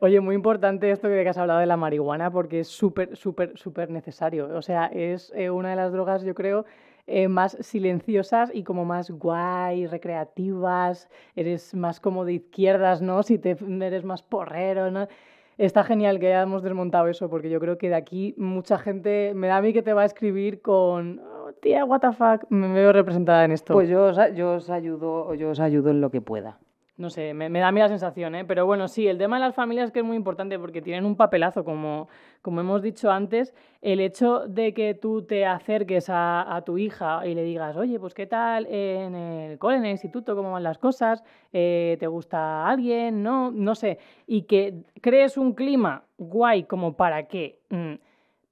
Oye, muy importante esto que has hablado de la marihuana porque es súper, súper, súper necesario. O sea, es eh, una de las drogas, yo creo, eh, más silenciosas y como más guay, recreativas. Eres más como de izquierdas, ¿no? Si te, eres más porrero, ¿no? Está genial que hayamos desmontado eso, porque yo creo que de aquí mucha gente, me da a mí que te va a escribir con, oh, tía, what the fuck, me veo representada en esto. Pues yo os, yo os ayudo, yo os ayudo en lo que pueda. No sé, me, da a mí la sensación, ¿eh? Pero bueno, sí, el tema de las familias que es muy importante porque tienen un papelazo, como, como hemos dicho antes. El hecho de que tú te acerques a, tu hija y le digas, oye, pues qué tal en el cole, en el instituto, cómo van las cosas, eh, ¿te gusta alguien? No, no sé. Y que crees un clima guay como para que mm,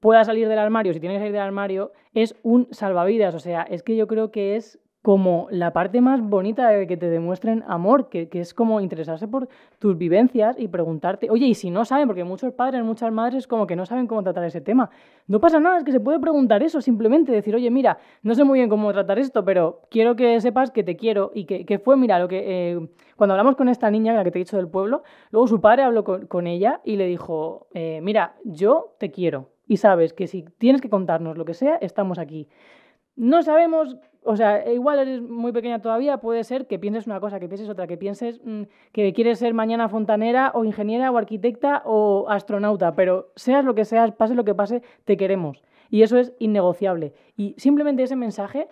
pueda salir del armario, si tiene que salir del armario, es un salvavidas. O sea, es que yo creo que es como la parte más bonita de que te demuestren amor, que, es como interesarse por tus vivencias y preguntarte, oye, y si no saben, porque muchos padres, muchas madres como que no saben cómo tratar ese tema, no pasa nada, es que se puede preguntar eso, simplemente decir, oye, mira, no sé muy bien cómo tratar esto, pero quiero que sepas que te quiero y que, fue, mira, lo que eh, cuando hablamos con esta niña, la que te he dicho del pueblo, luego su padre habló con, ella y le dijo, eh, mira, yo te quiero y sabes que si tienes que contarnos lo que sea, estamos aquí. No sabemos o sea, igual eres muy pequeña todavía, puede ser que pienses una cosa, que pienses otra, que pienses mm, que quieres ser mañana fontanera o ingeniera o arquitecta o astronauta, pero seas lo que seas, pase lo que pase, te queremos. Y eso es innegociable. Y simplemente ese mensaje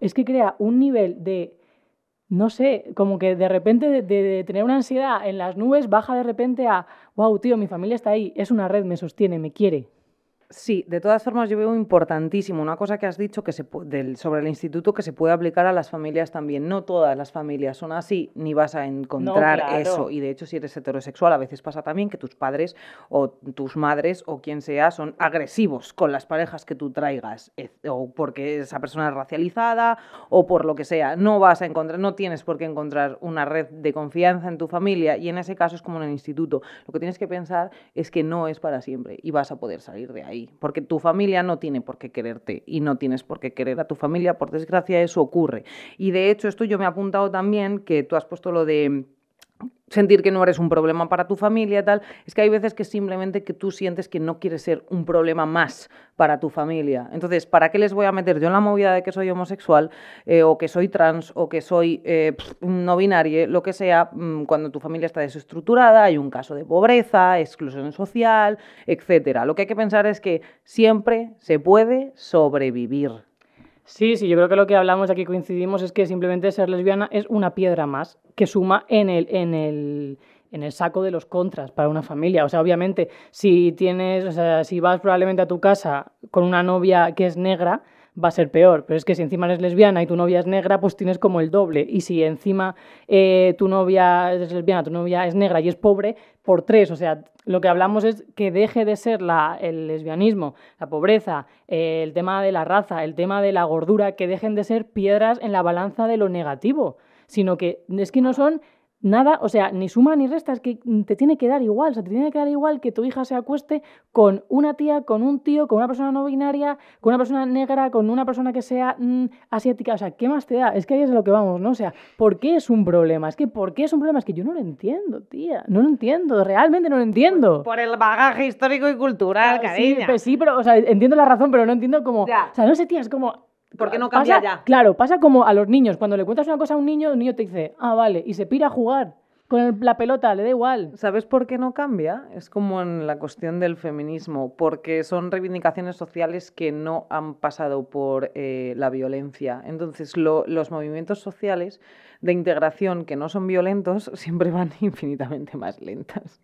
es que crea un nivel de, no sé, como que de repente de, de, tener una ansiedad en las nubes baja de repente a, wow, tío, mi familia está ahí, es una red, me sostiene, me quiere. Sí, de todas formas yo veo importantísimo una cosa que has dicho que se, del, sobre el instituto que se puede aplicar a las familias también. No todas las familias son así, ni vas a encontrar eso. Y de hecho, si eres heterosexual, a veces pasa también que tus padres o tus madres o quien sea son agresivos con las parejas que tú traigas, o porque esa persona es racializada o por lo que sea. No vas a encontrar, no tienes por qué encontrar una red de confianza en tu familia y en ese caso es como en el instituto. Lo que tienes que pensar es que no es para siempre y vas a poder salir de ahí porque tu familia no tiene por qué quererte y no tienes por qué querer a tu familia, por desgracia eso ocurre. Y de hecho esto yo me he apuntado también, que tú has puesto lo de sentir que no eres un problema para tu familia tal, es que hay veces que simplemente que tú sientes que no quieres ser un problema más para tu familia. Entonces, ¿para qué les voy a meter yo en la movida de que soy homosexual eh, o que soy trans o que soy eh, no binario, lo que sea, mm, cuando tu familia está desestructurada, hay un caso de pobreza, exclusión social, etcétera? Lo que hay que pensar es que siempre se puede sobrevivir. Sí, sí, yo creo que lo que hablamos aquí coincidimos es que simplemente ser lesbiana es una piedra más que suma en el, en el, en el saco de los contras para una familia. O sea, obviamente, si tienes, o sea, si vas probablemente a tu casa con una novia que es negra, va a ser peor. Pero es que si encima eres lesbiana y tu novia es negra, pues tienes como el doble. Y si encima eh, tu novia es lesbiana, tu novia es negra y es pobre, por tres. O sea, lo que hablamos es que deje de ser la, el lesbianismo, la pobreza, eh, el tema de la raza, el tema de la gordura, que dejen de ser piedras en la balanza de lo negativo, sino que es que no son nada, o sea, ni suma ni resta, es que te tiene que dar igual, o sea, te tiene que dar igual que tu hija se acueste con una tía, con un tío, con una persona no binaria, con una persona negra, con una persona que sea mm, asiática, o sea, ¿qué más te da? Es que ahí es a lo que vamos, ¿no? O sea, ¿por qué es un problema? Es que ¿por qué es un problema? Es que yo no lo entiendo, tía, no lo entiendo, realmente no lo entiendo. Por el bagaje histórico y cultural, cariño. Sí, pues sí, pero, o sea, entiendo la razón, pero no entiendo cómo, o sea, no sé, tía, es como... ¿Por qué no cambia pasa, ya? Claro, pasa como a los niños. Cuando le cuentas una cosa a un niño, el niño te dice, ah, vale, y se pira a jugar con el- la pelota, le da igual. ¿Sabes por qué no cambia? Es como en la cuestión del feminismo, porque son reivindicaciones sociales que no han pasado por eh, la violencia. Entonces, lo- los movimientos sociales de integración que no son violentos [laughs] siempre van [laughs] infinitamente más lentas.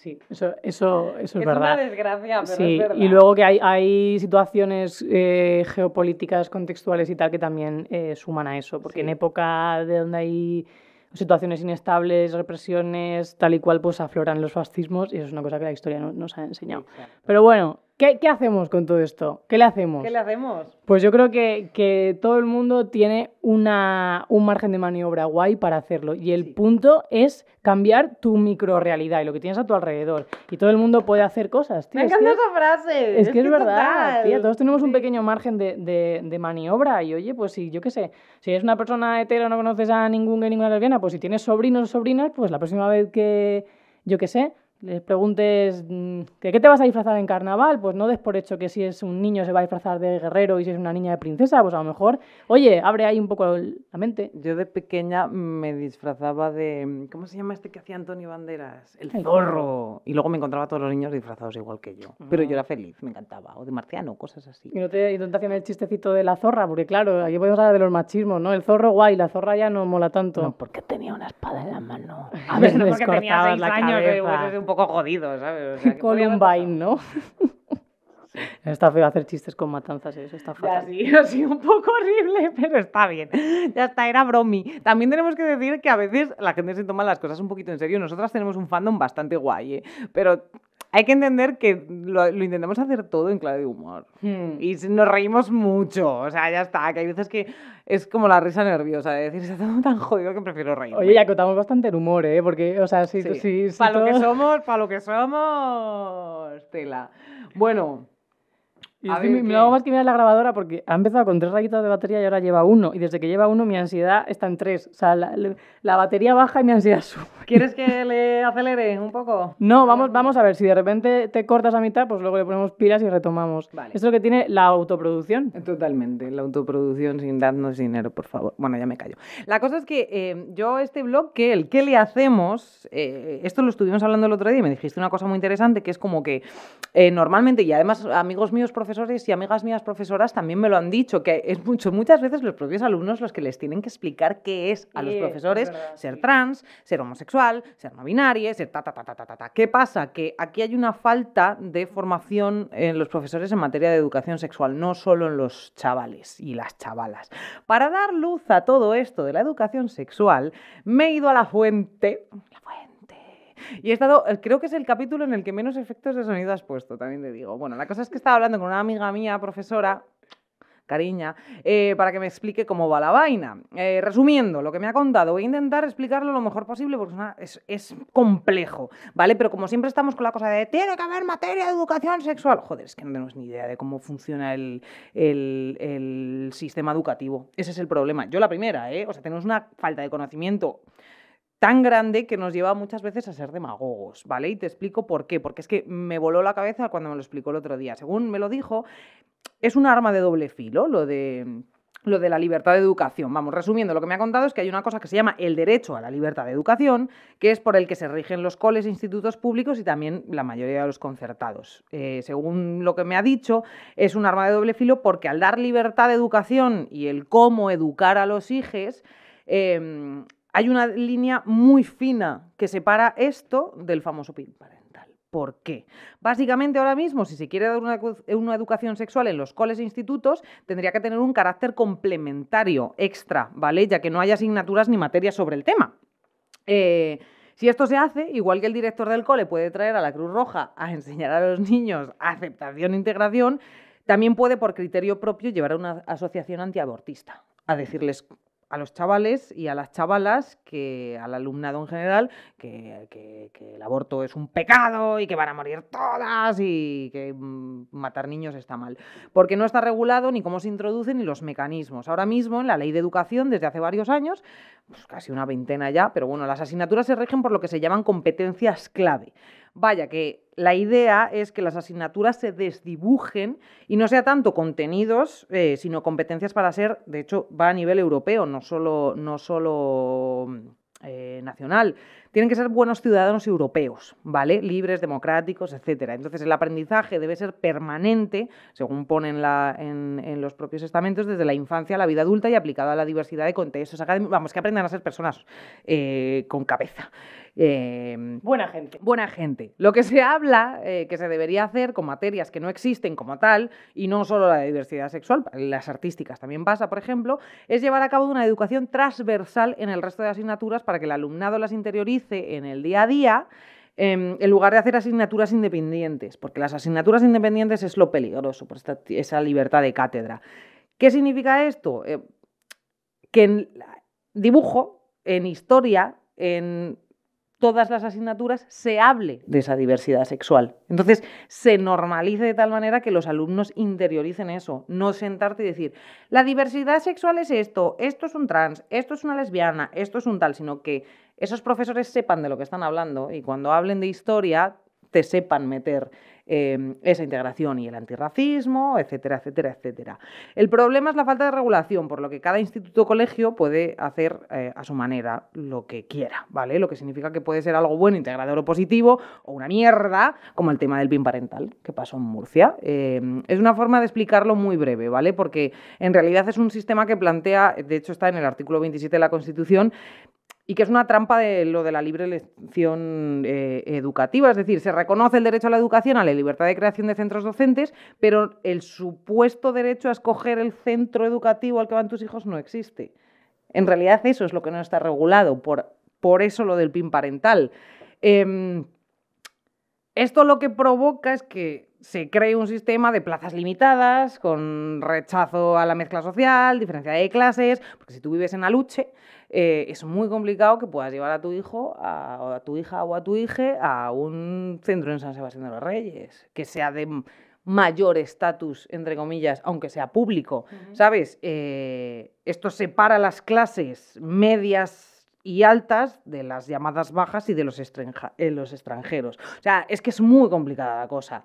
Sí, eso, eso, eso es, es verdad. una desgracia, pero Sí, es verdad. y luego que hay, hay situaciones eh, geopolíticas contextuales y tal que también eh, suman a eso, porque en época de donde hay situaciones inestables, represiones, tal y cual, pues afloran los fascismos y eso es una cosa que la historia no- nos ha enseñado. Pero bueno, ¿qué, qué hacemos con todo esto? ¿Qué le hacemos? ¿Qué le hacemos? Pues yo creo que, que todo el mundo tiene una, un margen de maniobra guay para hacerlo. Y el Sí. punto es cambiar tu microrealidad y lo que tienes a tu alrededor. Y todo el mundo puede hacer cosas, tío. Me encanta esa frase. es que es verdad, tía, todos tenemos un pequeño margen de, de- de maniobra y oye, pues si yo qué sé, si eres una persona hetero no conoces a ningún gay, ninguna lesbiana, pues si tienes sobrinos o sobrinas, pues la próxima vez que, yo qué sé, les preguntes mm, que qué te vas a disfrazar en carnaval, pues no des por hecho que si es un niño se va a disfrazar de guerrero y si es una niña de princesa, pues a lo mejor, oye, abre ahí un poco la mente. Yo de pequeña me disfrazaba de. ¿Cómo se llama este que hacía Antonio Banderas? El El zorro. Y luego me encontraba a todos los niños disfrazados igual que yo. Pero yo Ah. era feliz, me encantaba. O de marciano, cosas así. Y no te, y no te hacían el chistecito de la zorra, porque claro, aquí podemos hablar de los machismos, ¿no? El zorro guay, la zorra ya no mola tanto. No, porque tenía una espada en la mano. [laughs] A ver, les porque tenía seis la años, cabeza. pues es un poco jodido, ¿sabes? O sea, Columbine. ¿no? [laughs] Está feo hacer chistes con matanzas, eso está fatal. sí, [laughs] ha sido un poco horrible, pero está bien. Ya está, era bromi. También tenemos que decir que a veces la gente se toma las cosas un poquito en serio. Nosotras tenemos un fandom bastante guay, ¿eh? pero hay que entender que lo, lo intentamos hacer todo en clave de humor. Hmm. Y nos reímos mucho, o sea, ya está, que hay veces que es como la risa nerviosa, de decir, está todo tan jodido que prefiero reírme. Oye, ya acotamos bastante el humor, ¿eh? Porque, o sea. Sí, si, si para lo que somos, para lo que somos, tela. Bueno, Y a ver, me, me ¿qué? hago más que mirar la grabadora porque ha empezado con tres rayitas de batería y ahora lleva uno. Y desde que lleva uno, mi ansiedad está en tres. O sea, la, la batería baja y mi ansiedad [laughs] sube. ¿quieres que le acelere un poco? No, vamos, vamos a ver, si de repente te cortas a mitad, pues luego le ponemos pilas y retomamos. Vale. Esto es lo que tiene la autoproducción. Totalmente, la autoproducción sin darnos dinero, por favor. Bueno, ya me callo. La cosa es que eh, yo este blog, que el que le hacemos, eh, esto lo estuvimos hablando el otro día y me dijiste una cosa muy interesante, que es como que eh, normalmente, y además amigos míos profesores y amigas mías profesoras también me lo han dicho, que es mucho, muchas veces los propios alumnos los que les tienen que explicar qué es a los Sí, profesores verdad, ser sí. trans, ser homosexual, ser no binario, ser ta, ta, ta, ta, ta, ta, ta. ¿Qué pasa? Que aquí hay una falta de formación en los profesores en materia de educación sexual, no solo en los chavales y las chavalas. Para dar luz a todo esto de la educación sexual, me he ido a la fuente. La fuente. [laughs] Y he estado, eh, creo que es el capítulo en el que menos efectos de sonido has puesto, también te digo. Bueno, la cosa es que estaba hablando con una amiga mía, profesora, cariña, eh, para que me explique cómo va la vaina. Eh, resumiendo lo que me ha contado, voy a intentar explicarlo lo mejor posible porque es, complejo, ¿vale? Pero como siempre estamos con la cosa de tiene que haber materia de educación sexual. Joder, es que no tenemos ni idea de cómo funciona el, el- el sistema educativo. Ese es el problema. Yo la primera, ¿eh? O sea, tenemos una falta de conocimiento tan grande que nos lleva muchas veces a ser demagogos, ¿vale? Y te explico por qué. Porque es que me voló la cabeza cuando me lo explicó el otro día. Según me lo dijo, es un arma de doble filo, lo de lo de la libertad de educación. Vamos, resumiendo, lo que me ha contado es que hay una cosa que se llama el derecho a la libertad de educación, que es por el que se rigen los coles institutos públicos y también la mayoría de los concertados. Eh, según lo que me ha dicho, es un arma de doble filo porque al dar libertad de educación y el cómo educar a los hijos, eh, hay una línea muy fina que separa esto del famoso PIN parental. ¿Por qué? Básicamente ahora mismo, si se quiere dar una, educación sexual en los coles e institutos, tendría que tener un carácter complementario, extra, ¿vale? Ya que no haya asignaturas ni materias sobre el tema. Eh, si esto se hace, igual que el director del cole puede traer a la Cruz Roja a enseñar a los niños aceptación e integración, también puede, por criterio propio, llevar a una asociación antiabortista a decirles a los chavales y a las chavalas, que al alumnado en general, que, el aborto es un pecado y que van a morir todas y que mm, matar niños está mal. Porque no está regulado ni cómo se introducen ni los mecanismos. Ahora mismo en la ley de educación, desde hace varios años, pues casi una veintena ya, pero bueno, las asignaturas se rigen por lo que se llaman competencias clave. Vaya, que la idea es que las asignaturas se desdibujen y no sea tanto contenidos, eh, sino competencias para ser, de hecho, va a nivel europeo, no solo, no solo eh, nacional. Tienen que ser buenos ciudadanos europeos, ¿vale? Libres, democráticos, etc. Entonces, el aprendizaje debe ser permanente, según ponen la, en, los propios estamentos, desde la infancia a la vida adulta y aplicado a la diversidad de contextos académicos. Vamos, que aprendan a ser personas eh, con cabeza. Em, buena gente. Buena gente. Lo que se habla eh, que se debería hacer con materias que no existen como tal, y no solo la diversidad sexual, las artísticas también pasa, por ejemplo, es llevar a cabo una educación transversal en el resto de asignaturas para que el alumnado las interiorice en el día a día. Em, en lugar de hacer asignaturas independientes, porque las asignaturas independientes es lo peligroso, por esa libertad de cátedra. ¿Qué significa esto? Eh, que en dibujo, en historia, en todas las asignaturas se hable de esa diversidad sexual. Entonces, se normalice de tal manera que los alumnos interioricen eso, no sentarte y decir, la diversidad sexual es esto, esto es un trans, esto es una lesbiana, esto es un tal, sino que esos profesores sepan de lo que están hablando y cuando hablen de historia te sepan meter Em, esa integración y el antirracismo, etcétera, etcétera, etcétera. El problema es la falta de regulación, por lo que cada instituto o colegio puede hacer eh, a su manera lo que quiera, ¿vale? Lo que significa que puede ser algo bueno, integrador o positivo, o una mierda, como el tema del PIN parental, que pasó en Murcia. Em, es una forma de explicarlo muy breve, ¿vale? Porque en realidad es un sistema que plantea, de hecho está en el artículo 27 de la Constitución, y que es una trampa de lo de la libre elección eh, educativa. Es decir, se reconoce el derecho a la educación, a la libertad de creación de centros docentes, pero el supuesto derecho a escoger el centro educativo al que van tus hijos no existe. En realidad eso es lo que no está regulado, por, por eso lo del PIN parental. Em, esto lo que provoca es que se cree un sistema de plazas limitadas, con rechazo a la mezcla social, diferencia de clases, porque si tú vives en Aluche, eh, es muy complicado que puedas llevar a tu hijo, a, tu hija o a tu hija a un centro en San Sebastián de los Reyes, que sea de mayor estatus, entre comillas, aunque sea público, ¿sabes? Eh, esto separa las clases medias y altas de las llamadas bajas y de los, eh, los extranjeros. O sea, es que es muy complicada la cosa.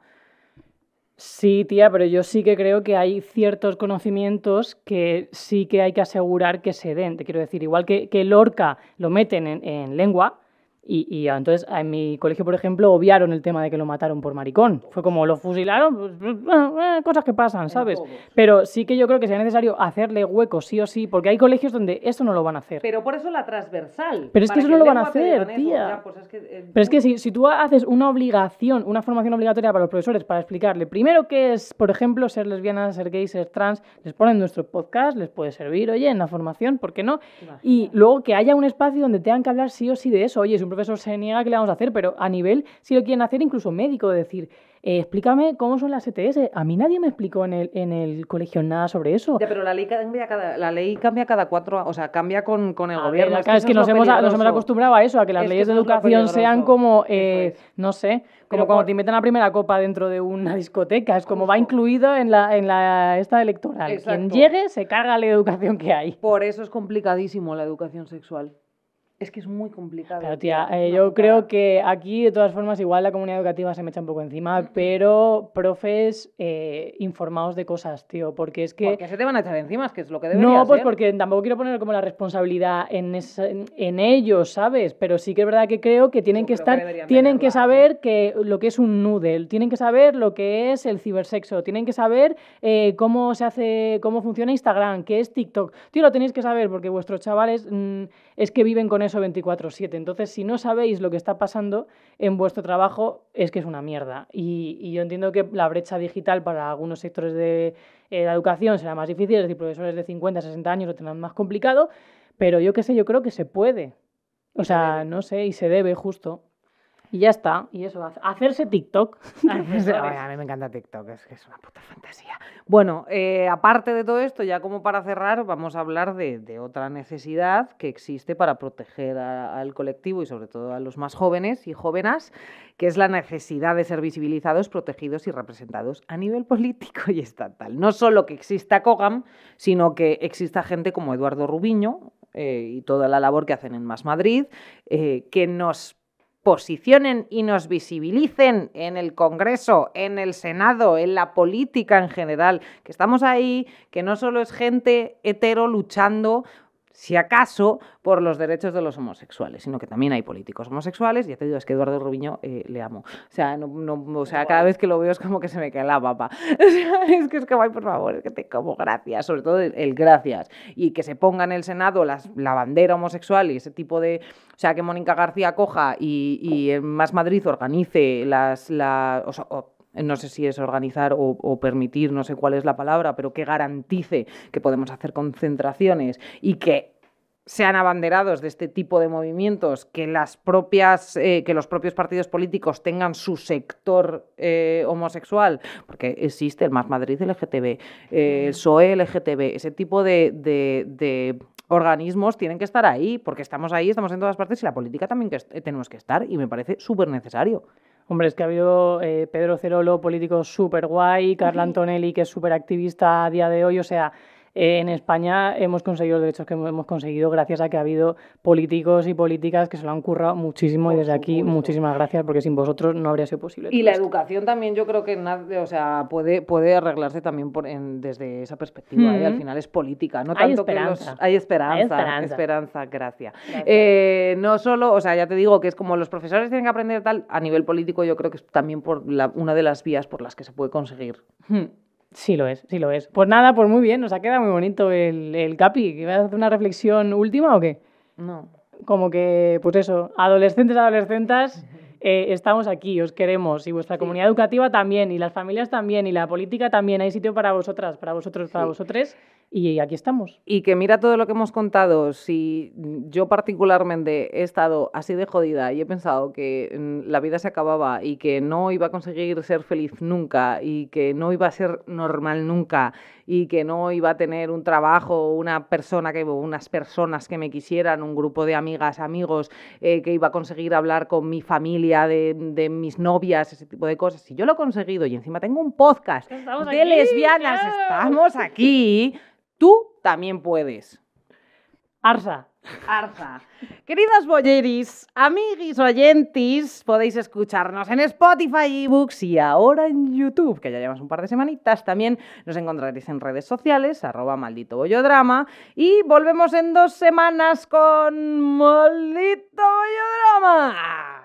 Sí, tía, pero yo sí que creo que hay ciertos conocimientos que sí que hay que asegurar que se den. Te quiero decir, igual que, que Lorca lo meten en lengua, y, y, entonces en mi colegio, por ejemplo, obviaron el tema de que lo mataron por maricón. Fue como lo fusilaron, pues, pues, eh, cosas que pasan, ¿sabes? Pero sí que yo creo que sea necesario hacerle hueco, sí o sí, porque hay colegios donde eso no lo van a hacer. Pero por eso la transversal. Pero es que eso no lo van a hacer, tía. Pues eh, Pero es que si, si, tú haces una obligación, una formación obligatoria para los profesores para explicarle, primero qué es, por ejemplo, ser lesbiana, ser gay, ser trans, les ponen nuestro podcast, les puede servir, oye, en la formación, ¿por qué no? Y luego que haya un espacio donde tengan que hablar sí o sí de eso, oye, es un profesor se niega, ¿qué le vamos a hacer? Pero a nivel, si lo quieren hacer, incluso médico, decir, eh, explícame cómo son las ETS. A mí nadie me explicó en el, en el colegio nada sobre eso. Ya, pero la ley cambia cada, la ley cambia cada cuatro, o sea, cambia con, con el gobierno. es, que, nos, hemos, nos, hemos, acostumbrado a eso, a que las leyes de educación sean como, eh, no sé, como cuando te invitan la primera copa dentro de una discoteca. Es como va incluido en la, en la esta electoral. Quien llegue se carga la educación que hay. Por eso es complicadísimo la educación sexual Es que es muy complicado. Pero tía, eh, yo creo que aquí de todas formas igual la comunidad educativa se me echa un poco encima, pero profes eh, informados de cosas, tío, porque es que... Porque se te van a echar encima, es que es lo que debería No, pues ser. porque tampoco quiero poner como la responsabilidad en, esa- en, en ellos, ¿sabes? Pero sí que es verdad que creo que tienen Yo que estar, tienen que tenerla, ¿eh? saber que lo que es un noodle, tienen que saber lo que es el cibersexo, tienen que saber eh, cómo se hace, cómo funciona Instagram, qué es TikTok. Tío, lo tenéis que saber porque vuestros chavales mm, es que viven con eso 24/7. Entonces, si no sabéis lo que está pasando en vuestro trabajo, es que es una mierda. Y, y yo entiendo que la brecha digital para algunos sectores de eh, la educación será más difícil, es decir, profesores de 50, 60 años lo tendrán más complicado, pero yo qué sé, yo creo que se puede. O se sea, no sé, y se debe justo. Y ya está. Y eso, ha- hacerse [laughs] [laughs] TikTok. A mí me encanta TikTok, es que es una puta fantasía. Bueno, eh, aparte de todo esto, ya como para cerrar, vamos a hablar de, de otra necesidad que existe para proteger a- al colectivo y sobre todo a los más jóvenes y jóvenes, que es la necesidad de ser visibilizados, protegidos y representados a nivel [laughs] político y estatal. No solo que exista COGAM, sino que exista gente como Eduardo Rubiño eh, y toda la labor que hacen en Más Madrid, eh, que nos posicionen y nos visibilicen en el Congreso, en el Senado, en la política en general, que estamos ahí, que no solo es gente hetero luchando si acaso, por los derechos de los homosexuales, sino que también hay políticos homosexuales. Ya te digo, es que Eduardo Rubiño eh, le amo. O sea, no, no- o sea, cada vez que lo veo es como que se me cae la papa. [laughs] O sea, es que es como, ay, por favor, es que te como gracias, sobre todo el, gracias. Y que se ponga en el Senado las- la bandera homosexual y ese tipo de... O sea, que Mónica García coja y, y en Más Madrid organice las... la- o sea, o- no sé si es organizar o, o permitir, no sé cuál es la palabra, pero que garantice que podemos hacer concentraciones y que sean abanderados de este tipo de movimientos, que las propias, eh, que los propios partidos políticos tengan su sector eh, homosexual, porque existe el Más Madrid LGTB, eh, el PSOE LGTB, ese tipo de, de- de organismos tienen que estar ahí, porque estamos ahí, estamos en todas partes y la política también que tenemos que estar y me parece súper necesario. Hombre, es que ha habido eh, Pedro Cerolo, político súper guay, Carla Antonelli, que es súper activista a día de hoy. O sea, eh, en España hemos conseguido los derechos que hemos conseguido gracias a que ha habido políticos y políticas que se lo han currado muchísimo y Por desde aquí supuesto. muchísimas gracias porque sin vosotros no habría sido posible. Y la esto. educación también yo creo que o sea, puede, puede arreglarse también por, en- desde esa perspectiva. ¿eh? Al Ujú. final es política, no Hay tanto que los- esperanza. hay esperanza. Hay esperanza. esperanza, gracias. Gracias. Eh, no solo, o sea, ya te digo que es como los profesores tienen que aprender tal, a nivel político yo creo que es también por la- una de las vías por las que se puede conseguir. Hmm, Sí lo es, sí lo es. Pues nada, pues muy bien, nos ha quedado muy bonito el, el Capi. ¿Que ¿Vas a hacer una reflexión última o qué? No. como que, pues eso, adolescentes, adolescentas, eh, estamos aquí, os queremos, y vuestra Sí. comunidad educativa también, y las familias también, y la política también, hay sitio para vosotras, para vosotros, para Sí. vosotros, y aquí estamos. Y que mira todo lo que hemos contado, si yo particularmente he estado así de jodida y he pensado que mm, la vida se acababa y que no iba a conseguir ser feliz nunca y que no iba a ser normal nunca y que no iba a tener un trabajo, una persona que unas personas que me quisieran, un grupo de amigas, amigos, eh, que iba a conseguir hablar con mi familia, de, de mis novias, ese tipo de cosas. Si yo lo he conseguido y encima tengo un podcast Estamos de aquí, lesbianas, estamos aquí, tú también puedes. Arsa. Arza. Queridos boyeris, amiguis oyentis, podéis escucharnos en Spotify, ebooks y ahora en YouTube, que ya llevamos un par de semanitas. También nos encontraréis en redes sociales, arroba maldito bollodrama. Y volvemos en dos semanas con Maldito Bollodrama.